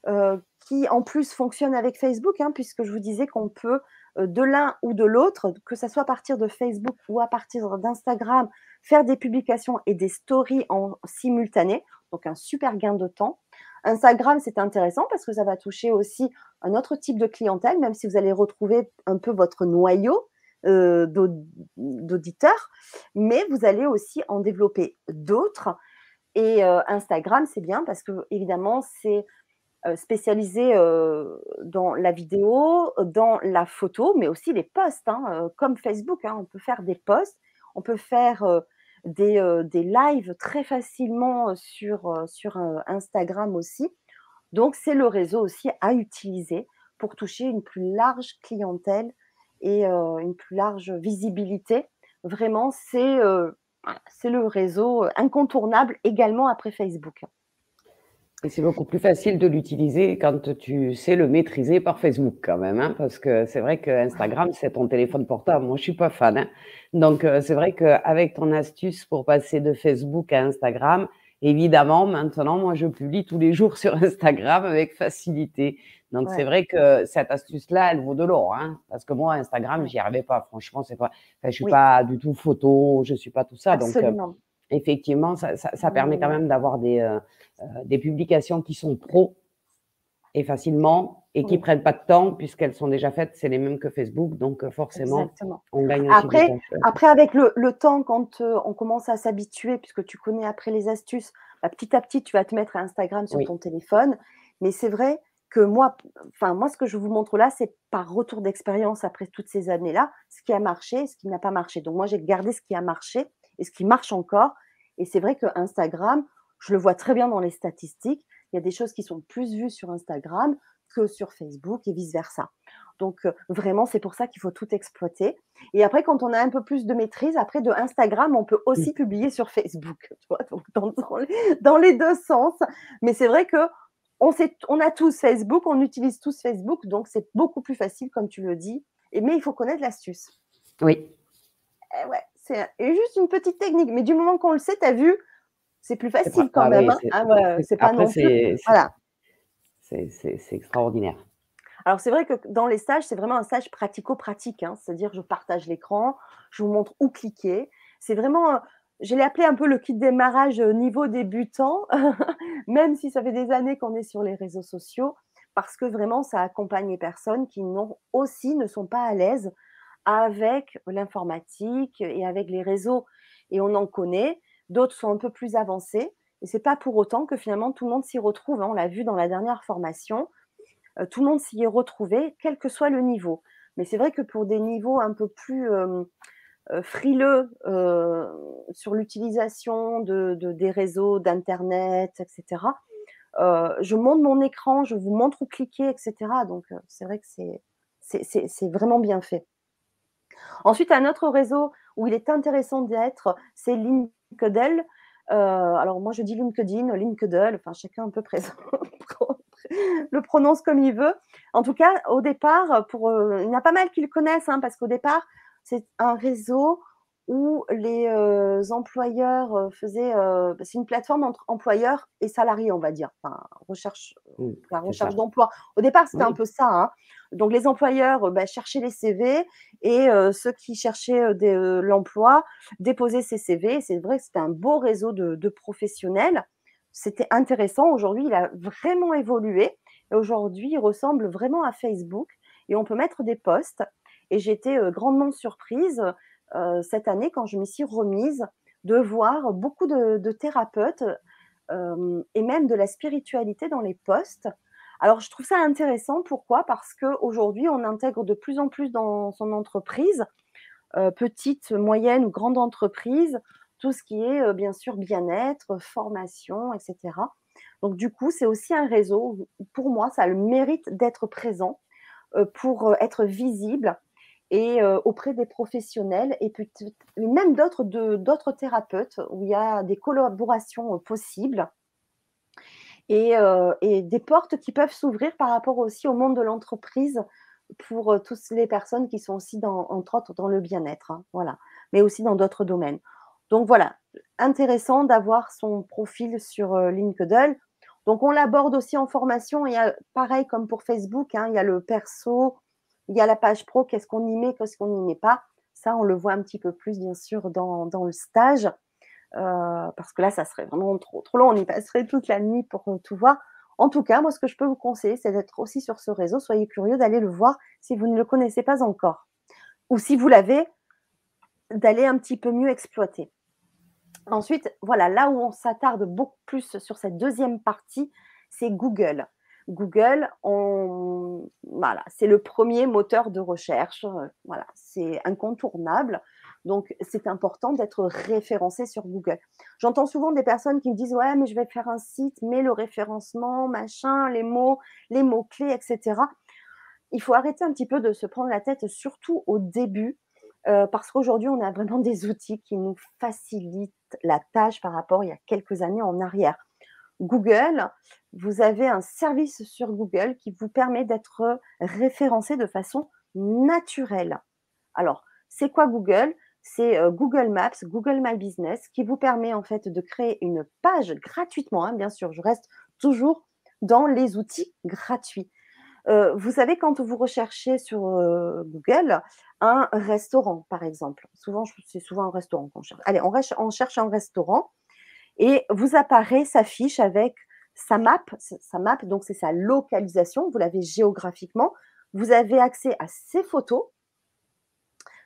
euh, qui en plus fonctionne avec Facebook, hein, puisque je vous disais qu'on peut euh, de l'un ou de l'autre, que ce soit à partir de Facebook ou à partir d'Instagram, faire des publications et des stories en simultané. Donc un super gain de temps. Instagram, c'est intéressant parce que ça va toucher aussi un autre type de clientèle, même si vous allez retrouver un peu votre noyau euh, d'auditeurs, mais vous allez aussi en développer d'autres. Et euh, Instagram, c'est bien parce que évidemment, c'est euh, spécialisé dans la vidéo, dans la photo, mais aussi les posts, hein, comme Facebook. Hein. on peut faire des posts, on peut faire des, des, lives très facilement sur, sur Instagram aussi. Donc, c'est le réseau aussi à utiliser pour toucher une plus large clientèle et une plus large visibilité. Vraiment, c'est le réseau incontournable également après Facebook. Et c'est beaucoup plus facile de l'utiliser quand tu sais le maîtriser par Facebook quand même, hein, parce que c'est vrai que Instagram, c'est ton téléphone portable. Moi, je suis pas fan. Hein. Donc, c'est vrai qu'avec ton astuce pour passer de Facebook à Instagram, évidemment, maintenant, moi, je publie tous les jours sur Instagram avec facilité. Donc, c'est vrai que cette astuce-là, elle vaut de l'or, hein, parce que moi, Instagram, j'y arrivais pas. Franchement, c'est pas, enfin, je suis pas du tout photo, je suis pas tout ça. Donc, euh, effectivement, ça, ça, ça permet quand même d'avoir des, euh, euh, des publications qui sont pro et facilement et qui prennent pas de temps puisqu'elles sont déjà faites, c'est les mêmes que Facebook, donc forcément, on gagne aussi après, après, avec le, le temps, quand on commence à s'habituer, puisque tu connais après les astuces, bah, petit à petit, tu vas te mettre à Instagram sur ton téléphone. Mais c'est vrai que moi, enfin moi, ce que je vous montre là, c'est par retour d'expérience après toutes ces années-là, ce qui a marché, ce qui n'a pas marché. Donc moi, j'ai gardé ce qui a marché et ce qui marche encore. Et c'est vrai que Instagram, je le vois très bien dans les statistiques. Il y a des choses qui sont plus vues sur Instagram que sur Facebook et vice versa. Donc vraiment, c'est pour ça qu'il faut tout exploiter. Et après, quand on a un peu plus de maîtrise, après de Instagram, on peut aussi publier sur Facebook, tu vois, donc dans, les, dans, les, deux sens. Mais c'est vrai que on, sait, on a tous Facebook, on utilise tous Facebook, donc c'est beaucoup plus facile, comme tu le dis. Et, mais il faut connaître l'astuce. Oui. Et eh ouais, c'est juste une petite technique. Mais du moment qu'on le sait, tu as vu, c'est plus facile quand même. c'est pas non plus. Voilà. C'est extraordinaire. Alors c'est vrai que dans les stages, c'est vraiment un stage pratico-pratique. Hein. C'est-à-dire, je partage l'écran, je vous montre où cliquer. C'est vraiment, je l'ai appelé un peu le kit démarrage euh, niveau débutant, même si ça fait des années qu'on est sur les réseaux sociaux, parce que vraiment, ça accompagne les personnes qui non, aussi ne sont pas à l'aise avec l'informatique et avec les réseaux. Et on en connaît. D'autres sont un peu plus avancés. Et c'est pas pour autant que finalement tout le monde s'y retrouve. Hein. On l'a vu dans la dernière formation, euh, tout le monde s'y est retrouvé, quel que soit le niveau. Mais c'est vrai que pour des niveaux un peu plus euh, euh, frileux sur l'utilisation de, des réseaux, d'Internet, etc., je monte mon écran, je vous montre où cliquer, etc. Donc c'est vrai que c'est vraiment bien fait. Ensuite, un autre réseau où il est intéressant d'être, c'est LinkedIn. Euh, alors moi je dis LinkedIn, LinkedIn, enfin chacun peu présent le prononce comme il veut. En tout cas, au départ, pour, euh, il y en a pas mal qui le connaissent, hein, parce qu'au départ, c'est un réseau où les euh, employeurs euh, faisaient, euh, c'est une plateforme entre employeurs et salariés, on va dire, enfin, recherche, la recherche d'emploi. Au départ, c'était un peu ça. Hein. Donc, les employeurs bah, cherchaient les CV et ceux qui cherchaient l'emploi déposaient ces CV. C'est vrai que c'était un beau réseau de, de professionnels. C'était intéressant. Aujourd'hui, il a vraiment évolué. Et aujourd'hui, il ressemble vraiment à Facebook. Et on peut mettre des posts. Et j'étais grandement surprise euh, cette année quand je me suis remise de voir beaucoup de, thérapeutes euh, et même de la spiritualité dans les postes. Alors, je trouve ça intéressant. Pourquoi? Parce qu'aujourd'hui, on intègre de plus en plus dans son entreprise, euh, petite, moyenne ou grande entreprise, tout ce qui est bien sûr bien-être, formation, etc. Donc, du coup, c'est aussi un réseau. Pour moi, ça a le mérite d'être présent pour être visible et euh, auprès des professionnels et même d'autres d'autres thérapeutes où il y a des collaborations euh, possibles et, euh, et, des portes qui peuvent s'ouvrir par rapport aussi au monde de l'entreprise pour toutes les personnes qui sont aussi entre autres dans le bien-être, hein, voilà, mais aussi dans d'autres domaines. Donc voilà, intéressant d'avoir son profil sur LinkedIn. Donc on l'aborde aussi en formation. A pareil comme pour Facebook, hein, il y a le perso, il y a la page pro, qu'est-ce qu'on y met, qu'est-ce qu'on n'y met pas. Ça, on le voit un petit peu plus, bien sûr, dans, le stage. Euh, parce que là, ça serait vraiment trop, trop long. On y passerait toute la nuit pour tout voir. En tout cas, moi, ce que je peux vous conseiller, c'est d'être aussi sur ce réseau. Soyez curieux d'aller le voir si vous ne le connaissez pas encore. Ou si vous l'avez, d'aller un petit peu mieux exploiter. Ensuite, voilà, là où on s'attarde beaucoup plus sur cette deuxième partie, c'est Google. Google, voilà, c'est le premier moteur de recherche. Voilà, c'est incontournable. Donc, c'est important d'être référencé sur Google. J'entends souvent des personnes qui me disent Ouais, mais je vais faire un site, mais le référencement, machin, les mots, les mots-clés, etc. Il faut arrêter un petit peu de se prendre la tête, surtout au début, euh, parce qu'aujourd'hui, on a vraiment des outils qui nous facilitent la tâche par rapport il y a quelques années en arrière. Google, vous avez un service sur Google qui vous permet d'être référencé de façon naturelle. Alors, c'est quoi Google? C'est euh, Google Maps, Google My Business qui vous permet en fait de créer une page gratuitement. Hein, bien sûr, je reste toujours dans les outils gratuits. Euh, vous savez, quand vous recherchez sur euh, Google un restaurant, par exemple, souvent, c'est souvent un restaurant qu'on cherche. Allez, on, cherche un restaurant et vous apparaît sa fiche avec sa map, sa map, donc c'est sa localisation, vous l'avez géographiquement. Vous avez accès à ses photos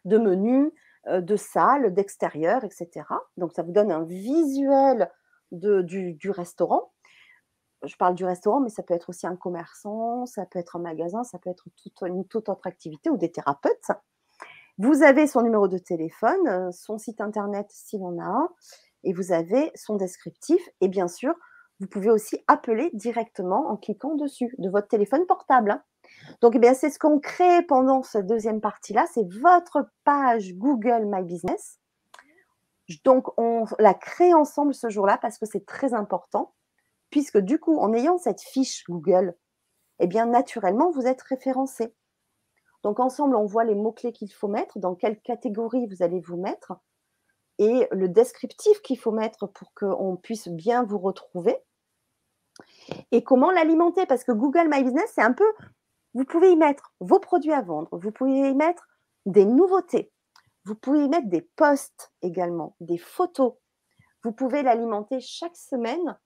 de menus, euh, de salles, d'extérieur, etc. Donc ça vous donne un visuel du restaurant je parle du restaurant, mais ça peut être aussi un commerçant, ça peut être un magasin, ça peut être une toute autre activité ou des thérapeutes. Vous avez son numéro de téléphone, euh, son site internet s'il en a un, et vous avez son descriptif. Et bien sûr, vous pouvez aussi appeler directement en cliquant dessus de votre téléphone portable. Hein. Donc, eh c'est ce qu'on crée pendant cette deuxième partie-là, c'est votre page Google My Business. Donc, on la crée ensemble ce jour-là parce que c'est très important puisque du coup, en ayant cette fiche Google, eh bien, naturellement, vous êtes référencé. Donc, ensemble, on voit les mots-clés qu'il faut mettre, dans quelle catégorie vous allez vous mettre, et le descriptif qu'il faut mettre pour qu'on puisse bien vous retrouver, et comment l'alimenter, parce que Google My Business, c'est un peu, vous pouvez y mettre vos produits à vendre, vous pouvez y mettre des nouveautés, vous pouvez y mettre des posts également, des photos, vous pouvez l'alimenter chaque semaine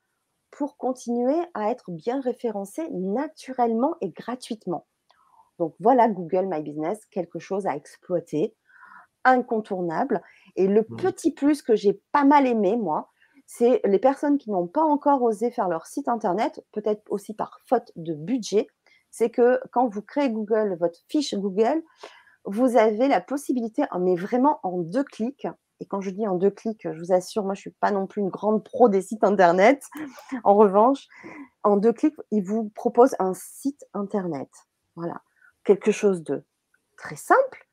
pour continuer à être bien référencé naturellement et gratuitement. Donc voilà Google My Business, quelque chose à exploiter, incontournable. Et le mmh. petit plus que j'ai pas mal aimé, moi, c'est les personnes qui n'ont pas encore osé faire leur site internet, peut-être aussi par faute de budget, c'est que quand vous créez Google, votre fiche Google, vous avez la possibilité, mais vraiment en deux clics, et quand je dis en deux clics, je vous assure, moi, je ne suis pas non plus une grande pro des sites Internet. En revanche, en deux clics, il vous propose un site Internet. Voilà. Quelque chose de très simple,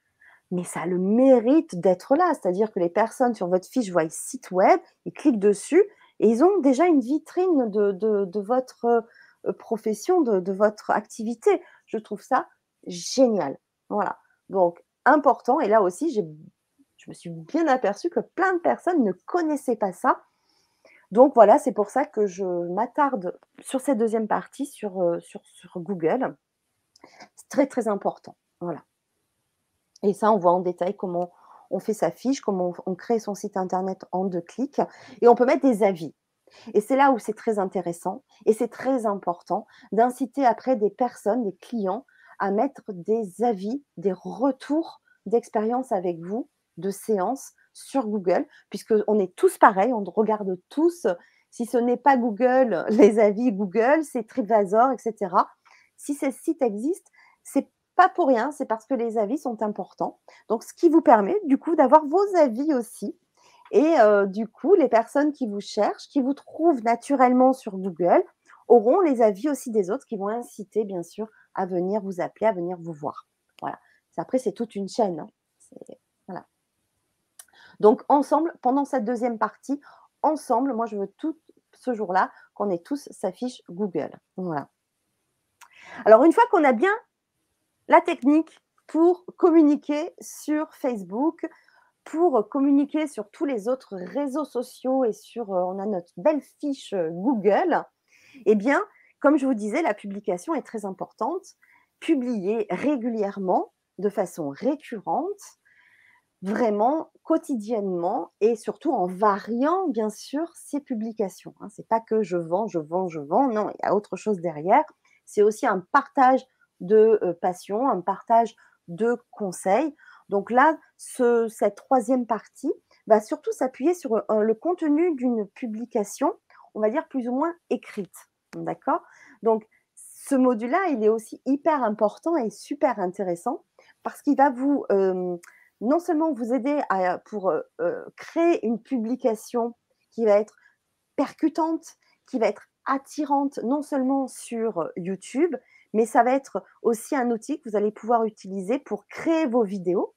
mais ça a le mérite d'être là. C'est-à-dire que les personnes sur votre fiche voient site web, ils cliquent dessus et ils ont déjà une vitrine de, votre euh, profession, de, votre activité. Je trouve ça génial. Voilà. Donc, important. Et là aussi, je me suis bien aperçue que plein de personnes ne connaissaient pas ça. Donc voilà, c'est pour ça que je m'attarde sur cette deuxième partie sur, euh, sur, Google. C'est très très important. Voilà. Et ça, on voit en détail comment on fait sa fiche, comment on, crée son site internet en deux clics. Et on peut mettre des avis. Et c'est là où c'est très intéressant et c'est très important d'inciter après des personnes, des clients, à mettre des avis, des retours d'expérience avec vous de séances sur Google, puisqu'on est tous pareils, on regarde tous. Si ce n'est pas Google, les avis Google, c'est TripAdvisor, etc. Si ces sites existent, c'est pas pour rien, c'est parce que les avis sont importants. Donc, ce qui vous permet du coup d'avoir vos avis aussi. Et euh, du coup, les personnes qui vous cherchent, qui vous trouvent naturellement sur Google, auront les avis aussi des autres qui vont inciter, bien sûr, à venir vous appeler, à venir vous voir. Voilà. Après, c'est toute une chaîne. Hein. Voilà. Donc ensemble, pendant cette deuxième partie, ensemble, moi je veux tout ce jour-là qu'on ait tous sa fiche Google. Voilà. Alors une fois qu'on a bien la technique pour communiquer sur Facebook, pour communiquer sur tous les autres réseaux sociaux et sur, on a notre belle fiche Google, eh bien, comme je vous disais, la publication est très importante. Publier régulièrement, de façon récurrente, vraiment quotidiennement et surtout en variant bien sûr ces publications. Hein. C'est pas que je vends, je vends, je vends. Non, il y a autre chose derrière. C'est aussi un partage de passion, un partage de conseils. Donc là, cette troisième partie va surtout s'appuyer sur le contenu d'une publication, on va dire plus ou moins écrite. D'accord? Donc, ce module-là, il est aussi hyper important et super intéressant parce qu'il va vous, non seulement vous aider à, pour créer une publication qui va être percutante, qui va être attirante non seulement sur YouTube, mais ça va être aussi un outil que vous allez pouvoir utiliser pour créer vos vidéos,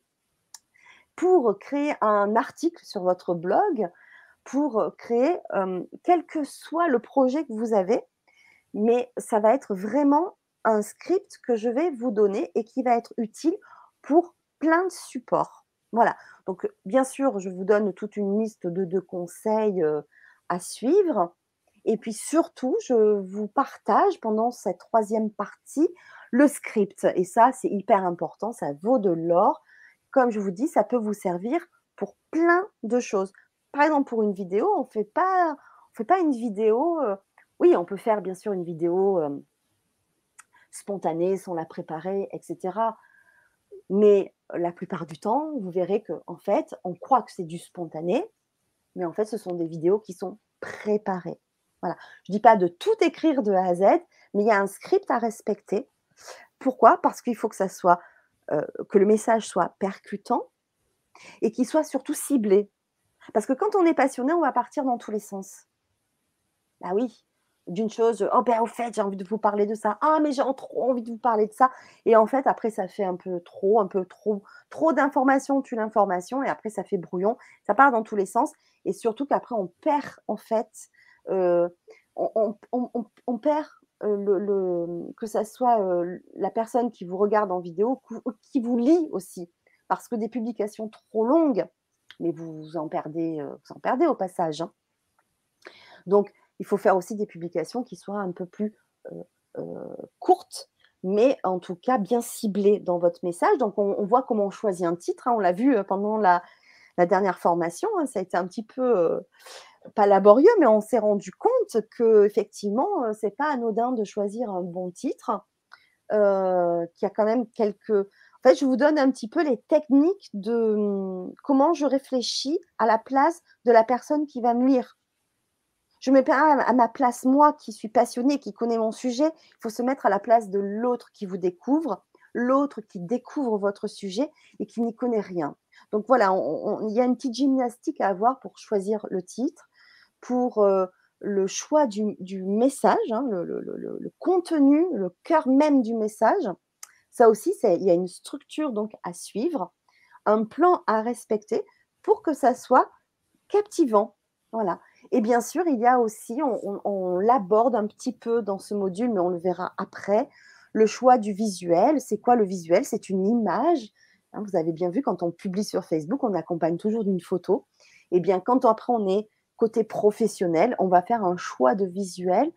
pour créer un article sur votre blog, pour créer quel que soit le projet que vous avez, mais ça va être vraiment un script que je vais vous donner et qui va être utile pour plein de supports. Voilà. Donc, bien sûr, je vous donne toute une liste de, conseils à suivre. Et puis surtout, je vous partage pendant cette troisième partie le script. Et ça, c'est hyper important, ça vaut de l'or. Comme je vous dis, ça peut vous servir pour plein de choses. Par exemple, pour une vidéo, on ne fait pas, fait pas une vidéo. Euh, oui, on peut faire bien sûr une vidéo euh, spontanée, sans la préparer, etc. Mais la plupart du temps, vous verrez que en fait, on croit que c'est du spontané, mais en fait, ce sont des vidéos qui sont préparées. Voilà. Je ne dis pas de tout écrire de A à Z, mais il y a un script à respecter. Pourquoi? Parce qu'il faut que ça soit euh, que le message soit percutant et qu'il soit surtout ciblé. Parce que quand on est passionné, on va partir dans tous les sens. Bah oui, d'une chose, oh ben au fait, j'ai envie de vous parler de ça. Ah, mais j'ai trop envie de vous parler de ça. Et en fait, après, ça fait un peu trop, un peu trop, trop d'informations, tue l'information, et après, ça fait brouillon. Ça part dans tous les sens. Et surtout qu'après, on perd, en fait, euh, on, perd euh, que ça soit euh, la personne qui vous regarde en vidéo, qui vous lit aussi. Parce que des publications trop longues, mais vous en perdez, vous en perdez au passage. Hein. Donc, il faut faire aussi des publications qui soient un peu plus courtes, mais en tout cas bien ciblées dans votre message. Donc, on, voit comment on choisit un titre. Hein. On l'a vu pendant la, dernière formation. Hein. Ça a été un petit peu pas laborieux, mais on s'est rendu compte que effectivement, c'est pas anodin de choisir un bon titre, euh, qu'il y a quand même quelques. En fait, je vous donne un petit peu les techniques de mmh, comment je réfléchis à la place de la personne qui va me lire. Je me mets pas à ma place, moi qui suis passionnée, qui connais mon sujet. Il faut se mettre à la place de l'autre qui vous découvre, l'autre qui découvre votre sujet et qui n'y connaît rien. Donc voilà, il y a une petite gymnastique à avoir pour choisir le titre, pour le choix du, message, hein, le, contenu, le cœur même du message. Ça aussi, il y a une structure donc à suivre, un plan à respecter pour que ça soit captivant. Voilà. Et bien sûr, il y a aussi, on, l'aborde un petit peu dans ce module, mais on le verra après, le choix du visuel. C'est quoi le visuel? C'est une image. Hein, vous avez bien vu, quand on publie sur Facebook, on accompagne toujours d'une photo. Et eh bien, quand après on est côté professionnel, on va faire un choix de visuel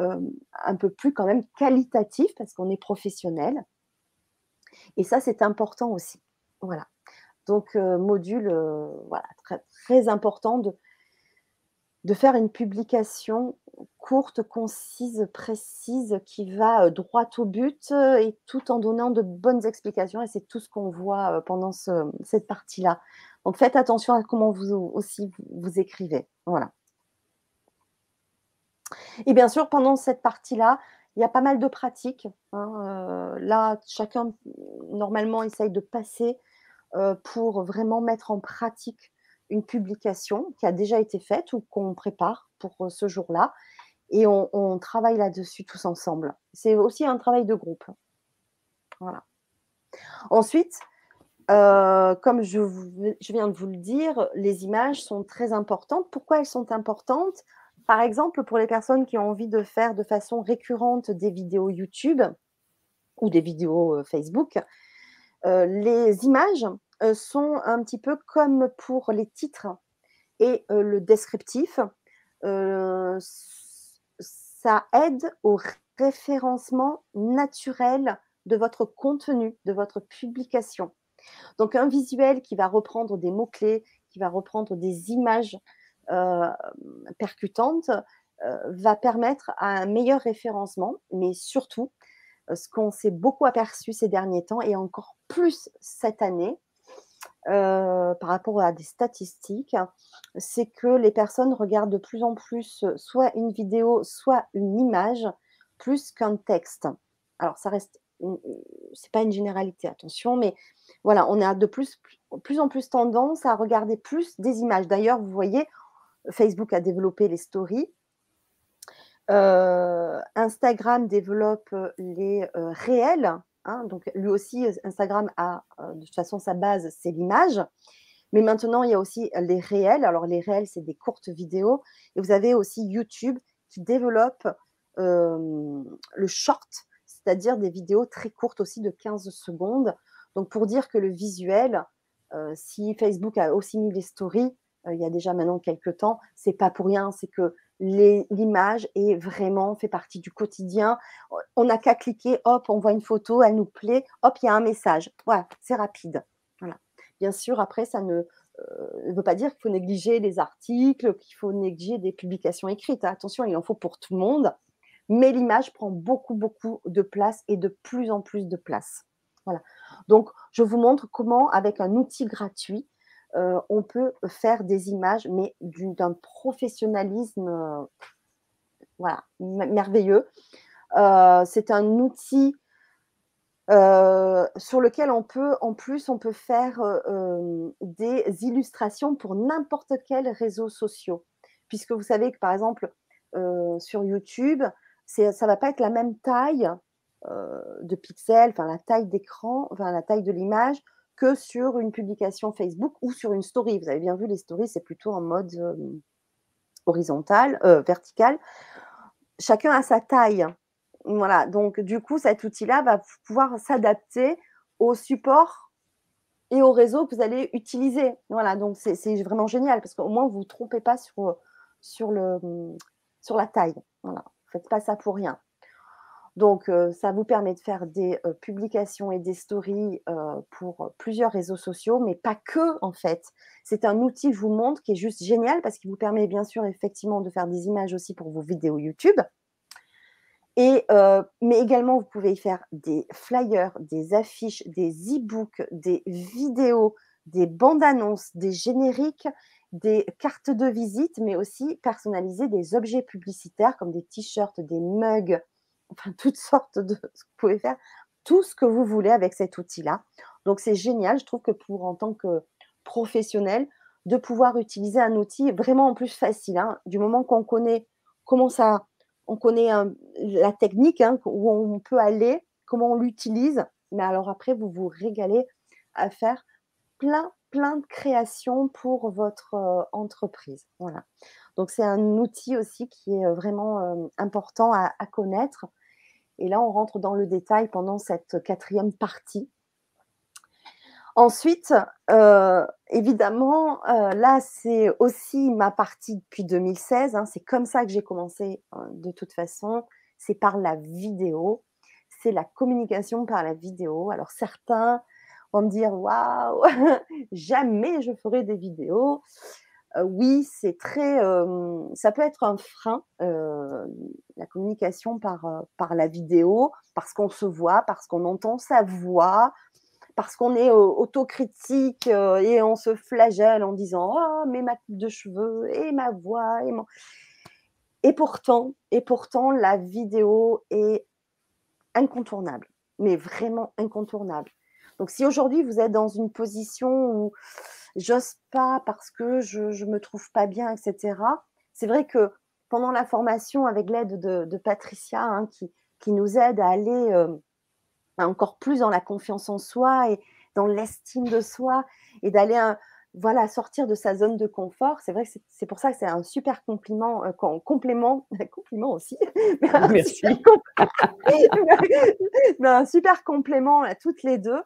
euh, un peu plus quand même qualitatif parce qu'on est professionnel. Et ça, c'est important aussi. Voilà. Donc, euh, module euh, voilà, très, très important de, de faire une publication courte, concise, précise, qui va droit au but et tout en donnant de bonnes explications. Et c'est tout ce qu'on voit pendant cette partie-là. Donc faites attention à comment vous aussi vous écrivez. Voilà. Et bien sûr, pendant cette partie-là, il y a pas mal de pratiques. Hein, euh, là, chacun normalement essaye de passer euh, pour vraiment mettre en pratique une publication qui a déjà été faite ou qu'on prépare pour euh, ce jour-là. Et on, on travaille là-dessus tous ensemble. C'est aussi un travail de groupe. Voilà. Ensuite, euh, comme je, viens de vous le dire, les images sont très importantes. Pourquoi elles sont importantes? Par exemple, pour les personnes qui ont envie de faire de façon récurrente des vidéos YouTube ou des vidéos euh, Facebook, euh, les images sont un petit peu comme pour les titres et le descriptif. ça aide au référencement naturel de votre contenu, de votre publication. Donc un visuel qui va reprendre des mots-clés, qui va reprendre des images percutantes, va permettre un meilleur référencement, mais surtout, ce qu'on s'est beaucoup aperçu ces derniers temps et encore plus cette année, par rapport à des statistiques, c'est que les personnes regardent de plus en plus soit une vidéo, soit une image, plus qu'un texte. Alors, ça reste, c'est pas une généralité, attention, mais voilà, on a de plus, plus en plus tendance à regarder plus des images. D'ailleurs, vous voyez, Facebook a développé les stories. Euh, Instagram développe euh, les euh, réels. Hein, donc, lui aussi, Instagram a de toute façon sa base, c'est l'image. Mais maintenant, il y a aussi les réels. Alors, les réels, c'est des courtes vidéos. Et vous avez aussi YouTube qui développe le short, c'est-à-dire des vidéos très courtes aussi de 15 secondes. Donc, pour dire que le visuel, si Facebook a aussi mis les stories, il y a déjà maintenant quelques temps, c'est pas pour rien, c'est que l'image est vraiment fait partie du quotidien. On n'a qu'à cliquer, hop, on voit une photo, elle nous plaît, hop, il y a un message. Voilà, c'est rapide. Voilà. Bien sûr, après, ça ne, veut pas dire qu'il faut négliger les articles, qu'il faut négliger des publications écrites. Attention, il en faut pour tout le monde. Mais l'image prend beaucoup, beaucoup de place et de plus en plus de place. Voilà. Donc, je vous montre comment, avec un outil gratuit, euh, on peut faire des images, mais d'un professionnalisme euh, merveilleux. Euh, c'est un outil sur lequel on peut, en plus, on peut faire des illustrations pour n'importe quel réseau social. Puisque vous savez que, par exemple, sur YouTube, ça ne va pas être la même taille de pixels, enfin la taille d'écran, enfin la taille de l'image que sur une publication Facebook ou sur une story. Vous avez bien vu, les stories, c'est plutôt en mode horizontal, vertical. Chacun a sa taille. Voilà, donc du coup, cet outil-là va pouvoir s'adapter au support et au réseau que vous allez utiliser. Voilà, donc c'est vraiment génial parce qu'au moins, vous ne vous trompez pas sur, sur, le, sur la taille. Voilà, faites pas ça pour rien. Donc, ça vous permet de faire des publications et des stories pour plusieurs réseaux sociaux, mais pas que en fait. C'est un outil, je vous montre, qui est juste génial parce qu'il vous permet bien sûr effectivement de faire des images aussi pour vos vidéos YouTube. Et, mais également, vous pouvez y faire des flyers, des affiches, des e-books, des vidéos, des bandes annonces, des génériques, des cartes de visite, mais aussi personnaliser des objets publicitaires comme des t-shirts, des mugs, enfin toutes sortes de ce que vous pouvez faire, tout ce que vous voulez avec cet outil-là. Donc c'est génial, je trouve que pour en tant que professionnel, de pouvoir utiliser un outil vraiment en plus facile, hein, du moment qu'on connaît comment ça, on connaît la technique, hein, où on peut aller, comment on l'utilise, mais alors après, vous vous régalez à faire plein, plein de créations pour votre entreprise. Voilà. Donc c'est un outil aussi qui est vraiment important à connaître et là, on rentre dans le détail pendant cette quatrième partie. Ensuite, évidemment, là, c'est aussi ma partie depuis 2016. Hein. c'est comme ça que j'ai commencé hein, de toute façon. C'est par la vidéo. C'est la communication par la vidéo. Alors, certains vont me dire Waouh, jamais je ferai des vidéos. Oui, c'est très, ça peut être un frein, la communication par, par la vidéo, parce qu'on se voit, parce qu'on entend sa voix, parce qu'on est autocritique et on se flagelle en disant oh mais ma coupe de cheveux et ma voix et et pourtant et pourtant la vidéo est incontournable mais vraiment incontournable donc si aujourd'hui vous êtes dans une position où j'ose pas parce que je ne me trouve pas bien, etc. C'est vrai que pendant la formation, avec l'aide de, Patricia, hein, qui, nous aide à aller euh, encore plus dans la confiance en soi et dans l'estime de soi et d'aller voilà, sortir de sa zone de confort. C'est vrai que c'est pour ça que c'est un super compliment, euh, complément, compliment aussi. Merci. mais un super complément à toutes les deux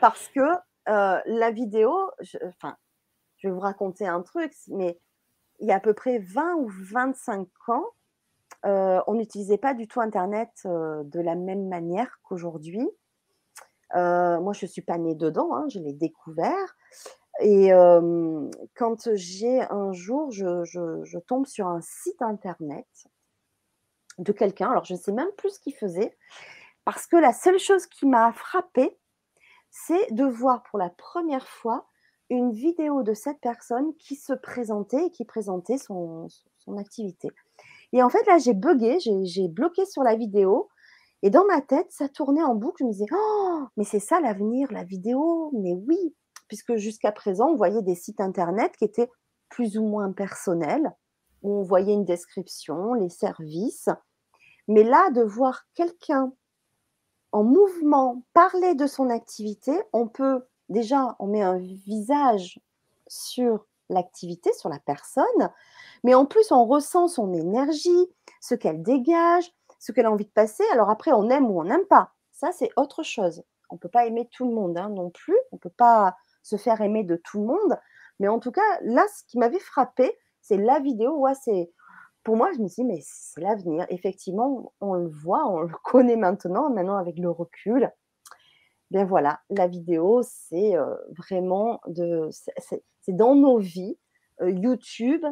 parce que la vidéo, enfin, je vais vous raconter un truc, mais il y a à peu près 20 ou 25 ans, on n'utilisait pas du tout Internet de la même manière qu'aujourd'hui. moi, je ne suis pas née dedans, hein, je l'ai découvert. Et quand j'ai un jour, je, tombe sur un site internet de quelqu'un, alors je ne sais même plus ce qu'il faisait, parce que la seule chose qui m'a frappée, c'est de voir pour la première fois une vidéo de cette personne qui se présentait et qui présentait son, activité. Et en fait, là, j'ai bugué, j'ai bloqué sur la vidéo. Et dans ma tête, ça tournait en boucle. Je me disais, oh, mais c'est ça l'avenir, la vidéo. Mais oui, puisque jusqu'à présent, on voyait des sites internet qui étaient plus ou moins personnels, où on voyait une description, les services. Mais là, de voir quelqu'un en mouvement parler de son activité, on peut déjà, on met un visage sur l'activité, sur la personne, mais en plus, on ressent son énergie, ce qu'elle dégage, ce qu'elle a envie de passer. Alors après, on aime ou on n'aime pas. Ça, c'est autre chose. On ne peut pas aimer tout le monde hein, non plus. On ne peut pas se faire aimer de tout le monde. Mais en tout cas, là, ce qui m'avait frappé, c'est la vidéo. Ouais, c'est pour moi, je me dis, mais c'est l'avenir. Effectivement, on le voit, on le connaît maintenant, maintenant avec le recul. Bien voilà, la vidéo, c'est euh, vraiment de, c'est dans nos vies. Euh, YouTube,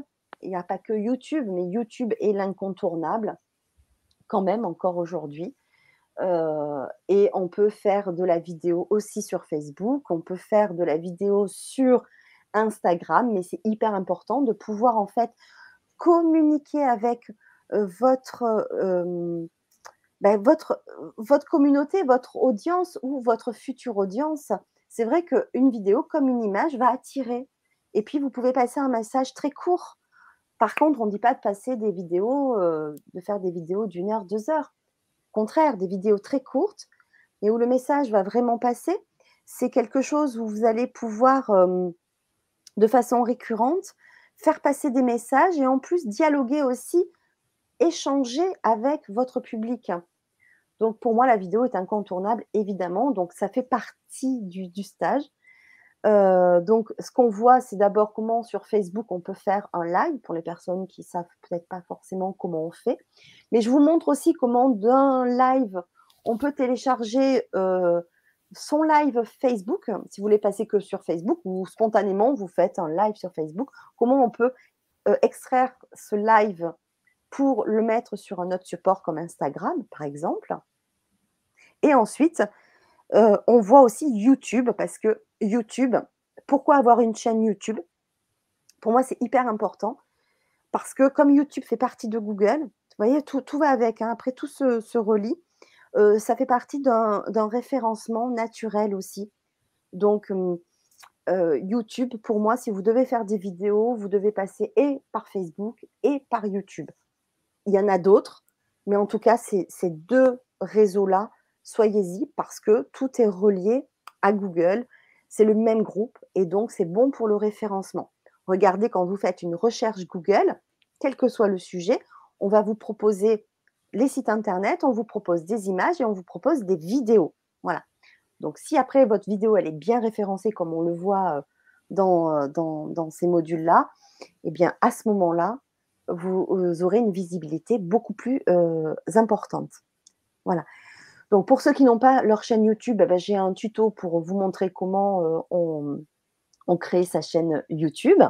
il n'y a pas que YouTube, mais YouTube est l'incontournable quand même encore aujourd'hui. Euh, et on peut faire de la vidéo aussi sur Facebook, on peut faire de la vidéo sur Instagram, mais c'est hyper important de pouvoir en fait communiquer avec votre, ben, votre, votre communauté, votre audience ou votre future audience. C'est vrai qu'une vidéo comme une image va attirer. Et puis, vous pouvez passer un message très court. Par contre, on ne dit pas de passer des vidéos, de faire des vidéos d'une heure, deux heures. Contraire, des vidéos très courtes, et où le message va vraiment passer. C'est quelque chose où vous allez pouvoir, de façon récurrente, faire passer des messages et en plus dialoguer aussi, échanger avec votre public. Donc pour moi, la vidéo est incontournable, évidemment. Donc ça fait partie du, stage. Euh, donc ce qu'on voit, c'est d'abord comment sur Facebook on peut faire un live pour les personnes qui savent peut-être pas forcément comment on fait. Mais je vous montre aussi comment d'un live on peut télécharger euh, son live Facebook, si vous voulez passer que sur Facebook ou spontanément vous faites un live sur Facebook, comment on peut euh, extraire ce live pour le mettre sur un autre support comme Instagram, par exemple. Et ensuite, on voit aussi YouTube, parce que YouTube, pourquoi avoir une chaîne YouTube? Pour moi, c'est hyper important, parce que comme YouTube fait partie de Google, vous voyez, tout, va avec, hein. après tout se relie. Euh, ça fait partie d'un référencement naturel aussi. Donc, euh, YouTube, pour moi, si vous devez faire des vidéos, vous devez passer et par Facebook et par YouTube. Il y en a d'autres, mais en tout cas, ces deux réseaux-là, soyez-y parce que tout est relié à Google. C'est le même groupe et donc c'est bon pour le référencement. Regardez quand vous faites une recherche Google, quel que soit le sujet, on va vous proposer les sites internet, on vous propose des images et on vous propose des vidéos. Voilà. Donc, si après votre vidéo elle est bien référencée, comme on le voit euh, euh, dans, ces modules-là, eh bien, à ce moment-là, vous, aurez une visibilité beaucoup plus euh, importante. Voilà. Donc, pour ceux qui n'ont pas leur chaîne YouTube, eh ben, j'ai un tuto pour vous montrer comment on, on crée sa chaîne YouTube.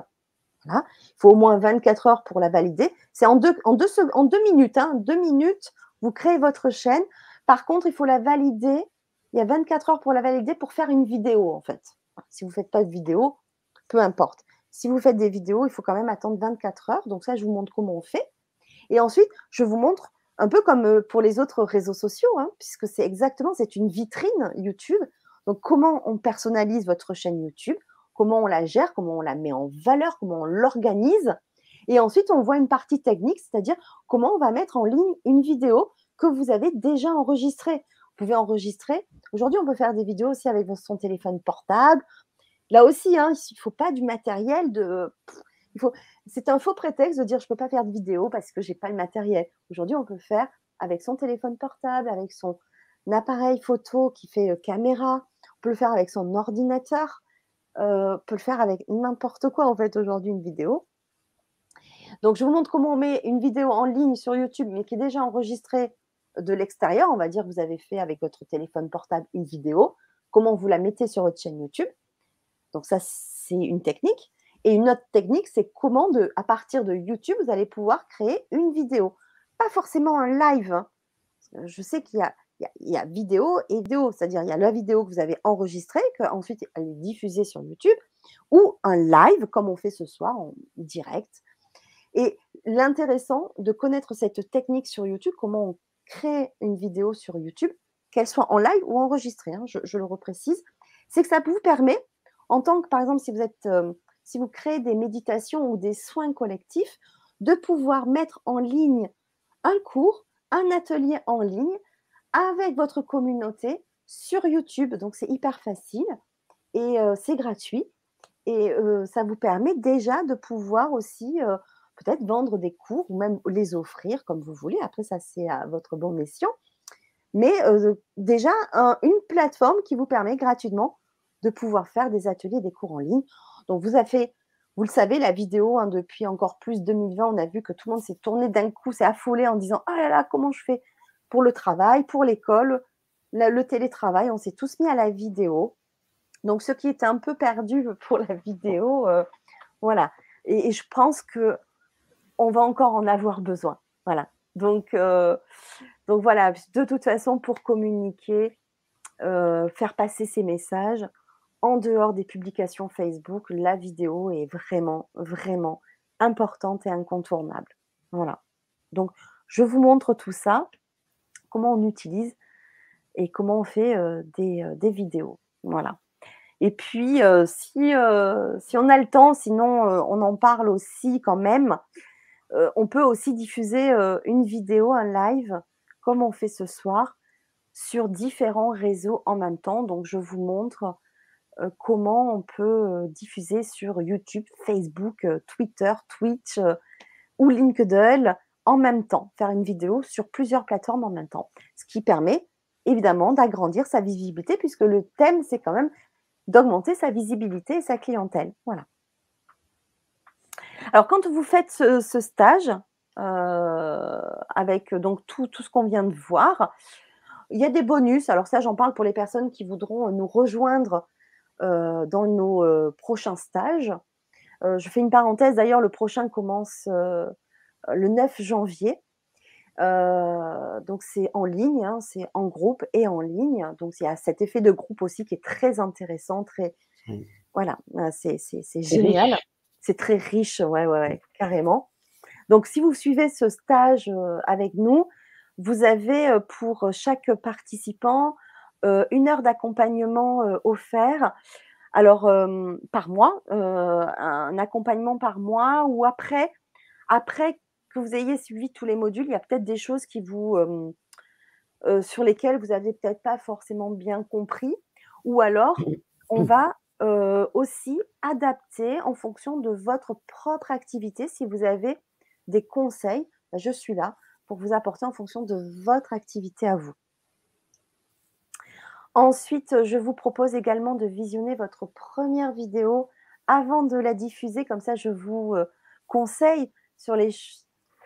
Il faut au moins 24 heures pour la valider. C'est en deux, en en deux minutes. Hein. Deux minutes, vous créez votre chaîne. Par contre, il faut la valider. Il y a 24 heures pour la valider pour faire une vidéo, en fait. Si vous ne faites pas de vidéo, peu importe. Si vous faites des vidéos, il faut quand même attendre 24 heures. Donc ça, je vous montre comment on fait. Et ensuite, je vous montre un peu comme euh, pour les autres réseaux sociaux, hein, puisque c'est exactement, c'est une vitrine YouTube. Donc comment on personnalise votre chaîne YouTube comment on la gère, comment on la met en valeur, comment on l'organise. Et ensuite, on voit une partie technique, c'est-à-dire comment on va mettre en ligne une vidéo que vous avez déjà enregistrée. Vous pouvez enregistrer. Aujourd'hui, on peut faire des vidéos aussi avec son téléphone portable. Là aussi, hein, il ne faut pas du matériel de. C'est un faux prétexte de dire je ne peux pas faire de vidéo parce que je n'ai pas le matériel. Aujourd'hui, on peut faire avec son téléphone portable, avec son appareil photo qui fait euh, caméra, peut le faire avec son ordinateur, peut le faire avec n'importe quoi en fait aujourd'hui une vidéo. Donc je vous montre comment on met une vidéo en ligne sur YouTube, mais qui est déjà enregistrée de l'extérieur. On va dire vous avez fait avec votre téléphone portable une vidéo, comment vous la mettez sur votre chaîne YouTube. Donc ça, c'est une technique. Et une autre technique, c'est comment, de, à partir de YouTube, vous allez pouvoir créer une vidéo. Pas forcément un live. Hein. Je sais qu'il y a, y, vidéo et vidéo, c'est-à-dire il y a la vidéo que vous avez enregistrée, qu'ensuite elle est diffusée sur YouTube, ou un live comme on fait ce soir en direct. Et l'intéressant de connaître cette technique sur YouTube, comment on crée une vidéo sur YouTube, qu'elle soit en live ou enregistrée, hein, je, le reprécise, c'est que ça vous permet, en tant que par exemple si vous êtes, euh, si vous créez des méditations ou des soins collectifs, de pouvoir mettre en ligne un cours, un atelier en ligne avec votre communauté sur YouTube. Donc, c'est hyper facile et euh, c'est gratuit. Et euh, ça vous permet déjà de pouvoir aussi euh, peut-être vendre des cours ou même les offrir comme vous voulez. Après, ça, c'est à votre bon escient. Mais déjà, une plateforme qui vous permet gratuitement de pouvoir faire des ateliers, des cours en ligne. Donc, vous avez vous le savez, la vidéo, hein, depuis encore plus 2020, on a vu que tout le monde s'est tourné d'un coup, s'est affolé en disant, ah là là, comment je fais pour le travail, pour l'école, le télétravail, on s'est tous mis à la vidéo. Donc, ceux qui étaient un peu perdus pour la vidéo, euh, voilà. Et, je pense que on va encore en avoir besoin. Voilà. Donc, euh, voilà, de toute façon, pour communiquer, euh, faire passer ces messages, en dehors des publications Facebook, la vidéo est vraiment, vraiment importante et incontournable. Voilà. Donc, je vous montre tout ça comment on utilise et comment on fait euh, euh, des, vidéos. Voilà. Et puis, euh, si, si on a le temps, sinon on en parle aussi quand même, on peut aussi diffuser une vidéo, un live, comme on fait ce soir, sur différents réseaux en même temps. Donc, je vous montre comment on peut diffuser sur YouTube, Facebook, Twitter, Twitch ou LinkedIn en même temps, faire une vidéo sur plusieurs plateformes en même temps, ce qui permet évidemment d'agrandir sa visibilité puisque le thème, c'est quand même d'augmenter sa visibilité et sa clientèle. Voilà. Alors, quand vous faites ce, stage, euh, avec donc tout, ce qu'on vient de voir, il y a des bonus. Alors ça, j'en parle pour les personnes qui voudront nous rejoindre euh, dans nos euh, prochains stages. je fais une parenthèse, d'ailleurs, le prochain commence le 9 janvier. Euh, donc c'est en ligne, hein, c'est en groupe et en ligne. Donc il y a cet effet de groupe aussi qui est très intéressant, très voilà, euh, c'est génial, c'est très riche, ouais, ouais, carrément. Donc si vous suivez ce stage euh, avec nous, vous avez pour chaque participant une heure d'accompagnement offert. Alors par mois, un accompagnement par mois ou après, après vous ayez suivi tous les modules, il y a peut-être des choses qui vous, sur lesquelles vous n'avez peut-être pas forcément bien compris, ou alors on va aussi adapter en fonction de votre propre activité. Si vous avez des conseils, bah, je suis là pour vous apporter en fonction de votre activité à vous. Ensuite, je vous propose également de visionner votre première vidéo avant de la diffuser. Comme ça, je vous conseille sur les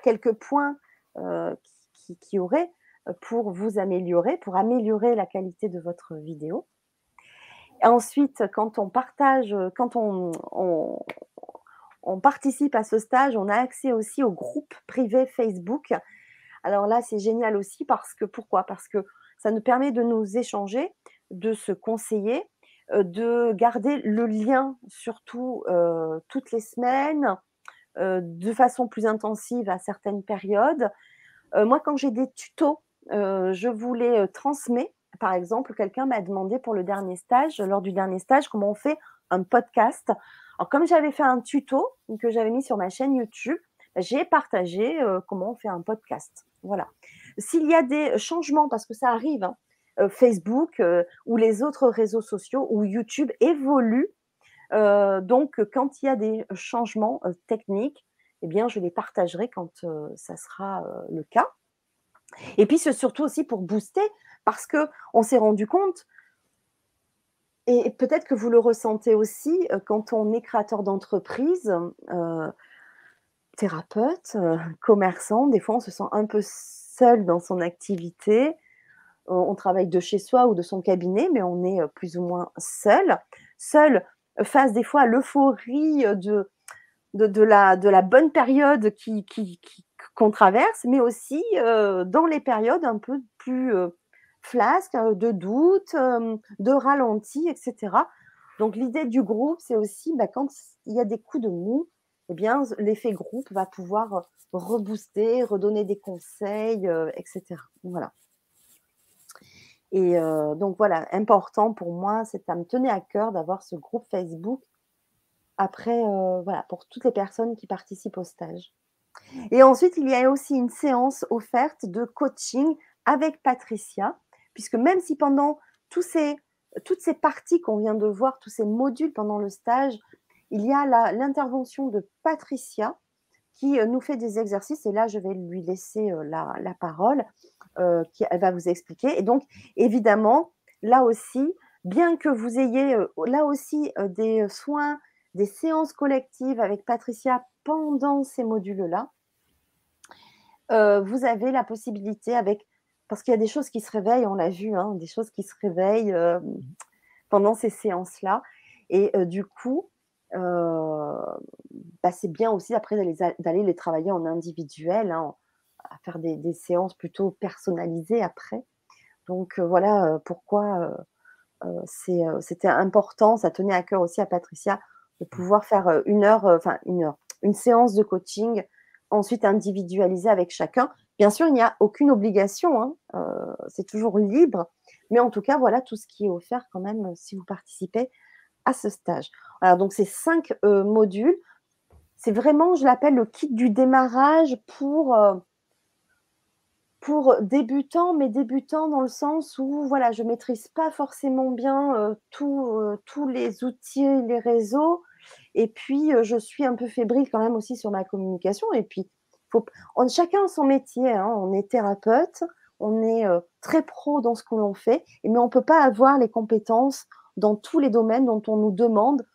quelques points euh, qui, qui, auraient euh, pour vous améliorer, pour améliorer la qualité de votre vidéo. ensuite, quand on partage, quand on, on, participe à ce stage, on a accès aussi au groupe privé Facebook. Alors là, c'est génial aussi parce que pourquoi? Parce que ça nous permet de nous échanger, de se conseiller, euh, de garder le lien surtout toutes les semaines, euh, de façon plus intensive à certaines périodes. Euh, moi, quand j'ai des tutos, euh, je vous les transmets. Par exemple, quelqu'un m'a demandé pour le dernier stage, lors du dernier stage, comment on fait un podcast. Alors, comme j'avais fait un tuto que j'avais mis sur ma chaîne YouTube, j'ai partagé comment on fait un podcast. Voilà. S'il y a des changements, parce que ça arrive, hein, Facebook ou les autres réseaux sociaux ou YouTube évoluent euh, donc, quand il y a des changements euh, techniques, eh bien, je les partagerai quand euh, ça sera le cas. Et puis, c'est surtout aussi pour booster, parce qu'on s'est rendu compte, et peut-être que vous le ressentez aussi quand on est créateur d'entreprise, thérapeute, commerçant, des fois on se sent un peu seul dans son activité. On travaille de chez soi ou de son cabinet, mais on est plus ou moins seul. Seul face des fois à l'euphorie de, de, la, de la bonne période qui, qu'on traverse, mais aussi dans les périodes un peu plus flasques, de doute, de ralenti, etc. Donc l'idée du groupe, c'est aussi bah, quand il y a des coups de mou, eh bien l'effet groupe va pouvoir rebooster, redonner des conseils, etc. Voilà. Et donc voilà, important pour moi, c'est ça me tenait à cœur d'avoir ce groupe Facebook après, voilà, pour toutes les personnes qui participent au stage. Et ensuite, il y a aussi une séance offerte de coaching avec Patricia, puisque même si pendant tous ces, toutes ces parties qu'on vient de voir, tous ces modules pendant le stage, il y a l'intervention de Patricia qui nous fait des exercices, et là, je vais lui laisser la, la parole, qui, elle va vous expliquer. Et donc, évidemment, là aussi, bien que vous ayez là aussi des soins, des séances collectives avec Patricia pendant ces modules-là, euh, vous avez la possibilité avec, parce qu'il y a des choses qui se réveillent, on l'a vu, hein, des choses qui se réveillent euh, pendant ces séances-là. Et euh, du coup, bah, c'est bien aussi après d'aller les travailler en individuel, hein, à faire des, des, séances plutôt personnalisées après. Donc voilà pourquoi c'était important, ça tenait à cœur aussi à Patricia de pouvoir faire une heure, enfin une heure, une séance de coaching ensuite individualisé avec chacun. Bien sûr, il n'y a aucune obligation, hein, euh, c'est toujours libre, mais en tout cas, voilà tout ce qui est offert quand même si vous participez à ce stage. Alors, donc, ces cinq euh, modules, c'est vraiment, je l'appelle le kit du démarrage pour, euh, pour débutants, mais débutants dans le sens où, voilà, je ne maîtrise pas forcément bien tous les outils, les réseaux, et puis, je suis un peu fébrile quand même aussi sur ma communication. Et puis, faut, on, chacun son métier. Hein. On est thérapeute, on est très pro dans ce que l'on fait, mais on ne peut pas avoir les compétences dans tous les domaines dont on nous demande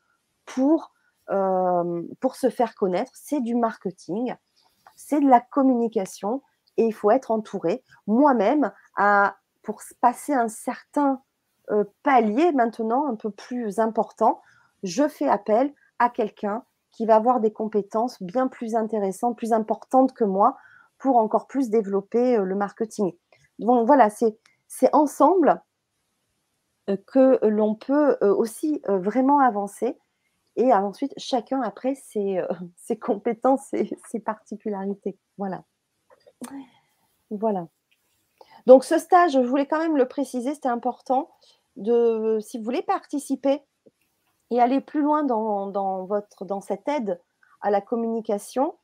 pour, pour se faire connaître. C'est du marketing, c'est de la communication et il faut être entouré. Moi-même, pour passer un certain palier maintenant un peu plus important, je fais appel à quelqu'un qui va avoir des compétences bien plus intéressantes, plus importantes que moi pour encore plus développer euh, le marketing. Donc voilà, c'est ensemble euh, que l'on peut euh, aussi vraiment avancer et ensuite chacun après ses, compétences et ses particularités. Voilà. Voilà. Donc ce stage, je voulais quand même le préciser, c'était important. De, si vous voulez participer et aller plus loin dans, votre, dans cette aide à la communication,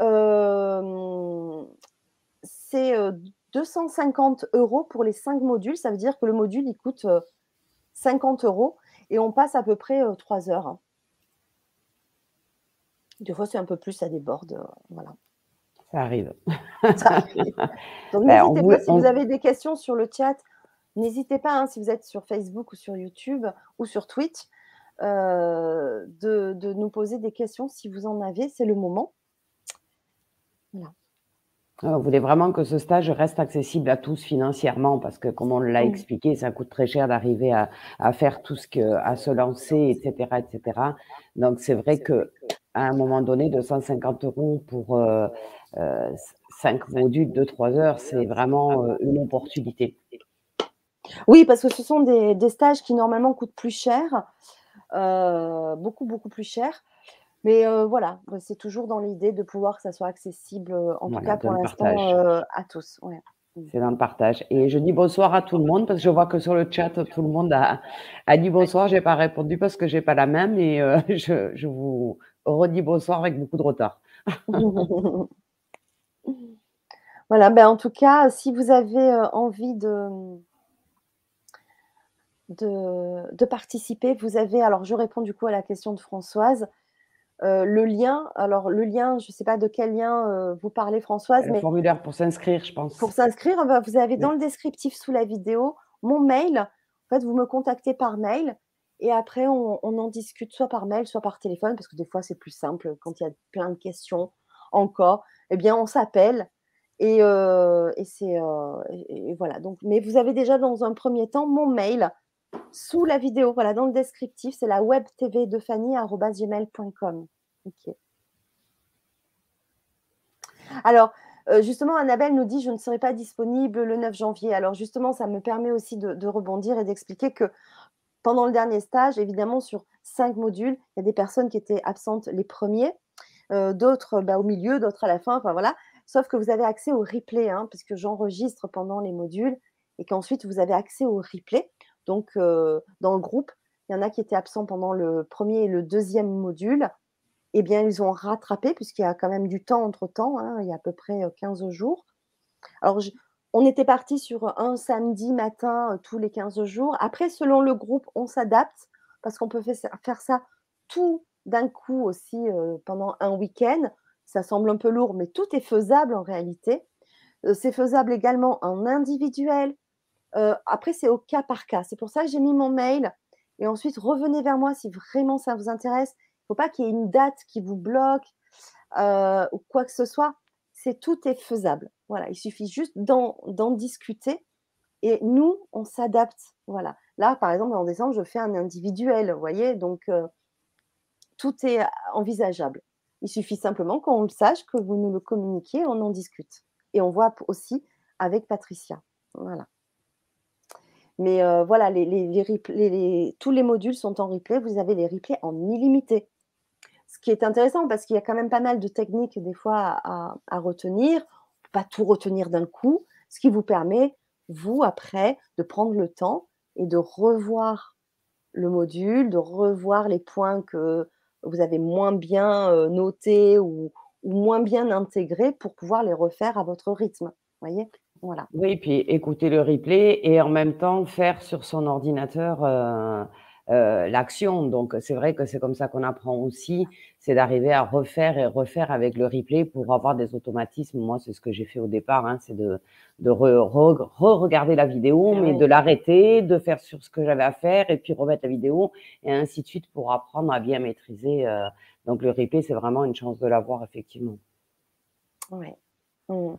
euh, c'est 250 euh, euros pour les cinq modules. Ça veut dire que le module, il coûte 50 euh, euros et on passe à peu près 3 heures. Hein. Des fois, c'est un peu plus, ça déborde. voilà. Ça arrive. Donc, ben, n'hésitez pas, si vous avez des questions sur le chat, n'hésitez pas, hein, si vous êtes sur Facebook ou sur YouTube ou sur Twitch, euh, de, nous poser des questions si vous en avez. C'est le moment. Voilà. Ah, vous voulez vraiment que ce stage reste accessible à tous financièrement? Parce que, comme on l'a expliqué, ça coûte très cher d'arriver à, faire tout ce que, à se lancer, etc., etc. Donc, c'est vrai que à un moment donné, 250 euros pour euh, euh, 5 modules de 3 heures, c'est vraiment euh, une opportunité. Oui, parce que ce sont des, des, stages qui normalement coûtent plus cher. Euh, beaucoup, beaucoup plus cher. Mais euh, voilà, c'est toujours dans l'idée de pouvoir que ça soit accessible, en tout cas pour l'instant, à tous. Mmh. C'est dans le partage. Et je dis bonsoir à tout le monde parce que je vois que sur le chat, tout le monde a, a dit bonsoir. Je n'ai pas répondu parce que je n'ai pas la même et je, je, vous redis bonsoir avec beaucoup de retard. voilà, ben en tout cas, si vous avez envie de, de, participer. Vous avez, alors je réponds du coup à la question de Françoise. Euh, le lien, alors le lien, je ne sais pas de quel lien euh, vous parlez Françoise. Le formulaire pour s'inscrire, je pense. Pour s'inscrire, bah, vous avez dans le descriptif sous la vidéo mon mail. En fait, vous me contactez par mail et après on on en discute soit par mail, soit par téléphone parce que des fois c'est plus simple quand il y a plein de questions encore et bien on s'appelle et heu et c'est, voilà donc mais vous avez déjà dans un 1er temps mon mail sous la vidéo, voilà dans le descriptif, c'est la webtv2fanny@gmail.com. OK. Alors, heu, justement Annabelle nous dit: «Je ne serai pas disponible le 9 janvier». Alors justement, ça me permet aussi de de rebondir et d'expliquer que pendant le dernier stage, évidemment sur 5 modules, il y a des personnes qui étaient absentes les 1ers, heu, d'autres, bah, au milieu, d'autres à la fin, enfin voilà. Sauf que vous avez accès au replay, hein, puisque j'enregistre pendant les modules et qu'ensuite vous avez accès au replay. Donc, heu, dans le groupe, il y en a qui étaient absents pendant le 1er et le 2e module et bien ils ont rattrapé puisqu'il y a quand même du temps entre temps, hein, il y a à peu près, heu, 15 jours. Alors on était partis sur un samedi matin, heu, tous les 15 jours. Après selon le groupe, on s'adapte parce qu'on peut faire ça tout d'un coup aussi, pendant un week-end. Ça semble un peu lourd, mais tout est faisable en réalité. C'est faisable également en individuel. Heu, après c'est au cas par cas. C'est pour ça que j'ai mis mon mail et ensuite revenez vers moi si vraiment ça vous intéresse. Il faut pas qu'il y ait une date qui vous bloque, heu, ou quoi que ce soit. C'est tout est faisable. Voilà, il suffit juste d'en discuter et nous, on s'adapte. Voilà. Là, par exemple, en décembre, je fais un individuel, voyez? Donc, heu, tout est envisageable. Il suffit simplement qu'on le sache, que vous nous le communiquiez, on en discute et on voit aussi avec Patricia. Voilà. Mais, heu, voilà, tous les modules sont en replay. Vous avez les replays en illimité. Ce qui est intéressant parce qu'il y a quand même pas mal de techniques des fois à à retenir. On peut pas tout retenir d'un coup, ce qui vous permet, vous, après, de prendre le temps et de revoir le module, de revoir les points que vous avez moins bien, heu, notés ou ou moins bien intégrés pour pouvoir les refaire à votre rythme. Voyez? Voilà. Oui, puis écouter le replay et en même temps faire sur son ordinateur, heu heu, l'action. Donc c'est vrai que c'est comme ça qu'on apprend aussi, c'est d'arriver à refaire et refaire avec le replay pour avoir des automatismes. Moi, c'est ce que j'ai fait au départ, hein, c'est de de re reg re-regarder la vidéo, Ah mais oui. de l'arrêter, de faire sur ce que j'avais à faire et puis remettre la vidéo et ainsi de suite pour apprendre à bien maîtriser, heu, donc le replay, c'est vraiment une chance de l'avoir effectivement. Ouais. Mmh.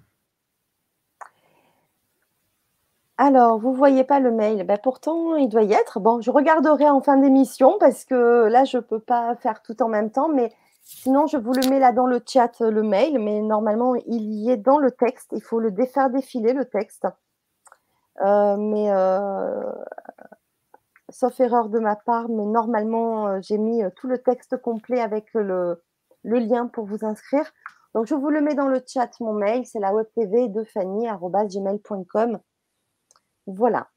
Alors, vous voyez pas le mail? Bah, pourtant il doit y être. Bon, je regarderai en fin d'émission parce que là, je peux pas faire tout en même temps, mais sinon je vous le mets là dans le chat, le mail, mais normalement il y est dans le texte. Il faut le faire défiler le texte. Heu, mais, heu, sauf erreur de ma part, mais normalement, j'ai mis, tout le texte complet avec le lien pour vous inscrire. Donc je vous le mets dans le chat, mon mail, c'est la webtv2fanny@gmail.com. Voilà.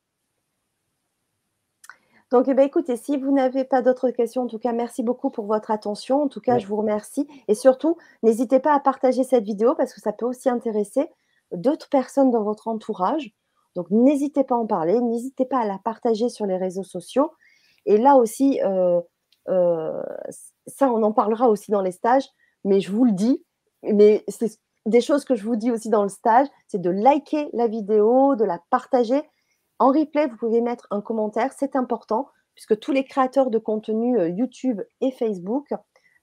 Donc et bah, écoutez, si vous n'avez pas d'autres questions, en tout cas, merci beaucoup pour votre attention. En tout cas, je vous remercie et surtout, n'hésitez pas à partager cette vidéo parce que ça peut aussi intéresser d'autres personnes dans votre entourage. Donc n'hésitez pas à en parler, n'hésitez pas à la partager sur les réseaux sociaux et là aussi, heu, ç ça, on en parlera aussi dans les stages, mais je vous le dis, mais c'est des choses que je vous dis aussi dans le stage, c'est de liker la vidéo, de la partager. En replay, vous pouvez mettre un commentaire, c'est important puisque tous les créateurs de contenu, heu, YouTube et Facebook,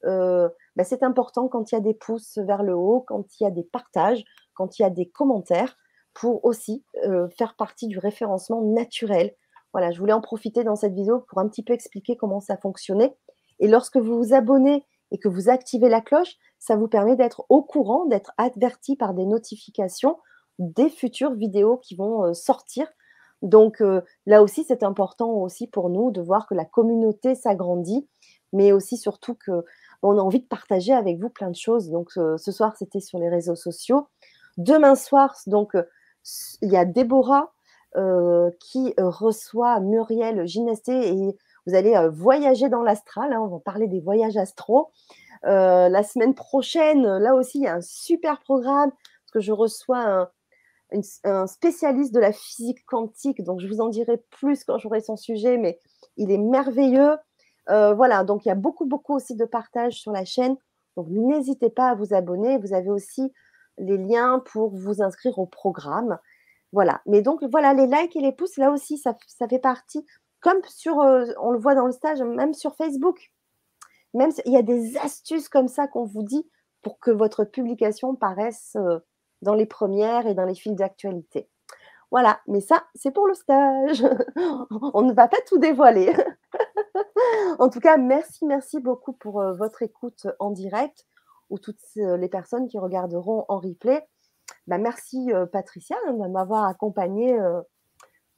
heu, bah, c'est important quand il y a des pouces vers le haut, quand il y a des partages, quand il y a des commentaires pour aussi, heu, faire partie du référencement naturel. Voilà, je voulais en profiter dans cette vidéo pour un petit peu expliquer comment ça fonctionnait et lorsque vous vous abonnez et que vous activez la cloche, ça vous permet d'être au courant, d'être averti par des notifications des futures vidéos qui vont, sortir. Donc, heu, là aussi, c'est important aussi pour nous de voir que la communauté s'agrandit, mais aussi surtout qu'on a envie de partager avec vous plein de choses. Donc, heu, ce soir, c'était sur les réseaux sociaux. Demain soir, donc, heu, s il y a Déborah, qui, reçoit Muriel Ginestée et vous allez, voyager dans l'astral, hein, on va parler des voyages. Heu, la semaine prochaine, là aussi, il y a un super programme parce que je reçois un un spécialiste de la physique quantique, donc je vous en dirai plus quand j'aurai son sujet, mais il est merveilleux. Heu, voilà, donc il y a beaucoup, beaucoup aussi de partage sur la chaîne, donc n'hésitez pas à vous abonner. Vous avez aussi les liens pour vous inscrire au programme. Voilà, mais donc voilà, les likes et les pouces, là aussi, ça fait partie comme sur, on le voit dans le stage, même sur Facebook. Même il y a des astuces comme ça qu'on vous dit pour que votre publication paraisse dans les premières et dans les fils d'actualité. Voilà, mais ça, c'est pour le stage. On ne va pas tout dévoiler. en tout cas, merci, merci beaucoup pour votre écoute en direct ou toutes les personnes qui regarderont en replay. Bah, merci Patricia hein, de m'avoir accompagnée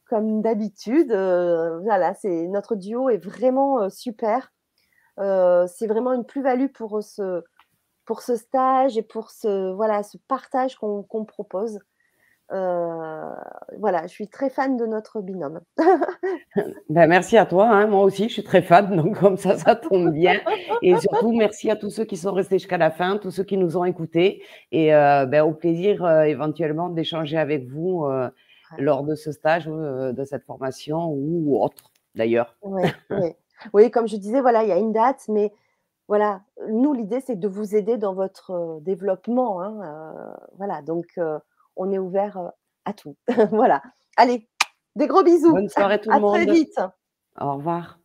comme d'habitude. voilà, c'est notre duo est vraiment super. c'est vraiment une plus-value pour ce, pour ce stage et pour ce, voilà, ce partage qu'on propose. Euh, voilà, je suis très fan de notre binôme. ben, merci à toi, hein. moi aussi je suis très fan, donc comme ça, ça tombe bien. Et surtout, merci à tous ceux qui sont restés jusqu'à la fin, tous ceux qui nous ont écoutés, et euh, ben, au plaisir euh, éventuellement d'échanger avec vous lors de ce stage, de cette formation ou autre d'ailleurs. Oui, comme je disais, voilà, il y a une date, mais voilà, nous l'idée c'est de vous aider dans votre développement. Hein, voilà, donc on est ouvert à tout. voilà. Allez, des gros bisous. Bonne soirée tout le monde. À très vite. Au revoir.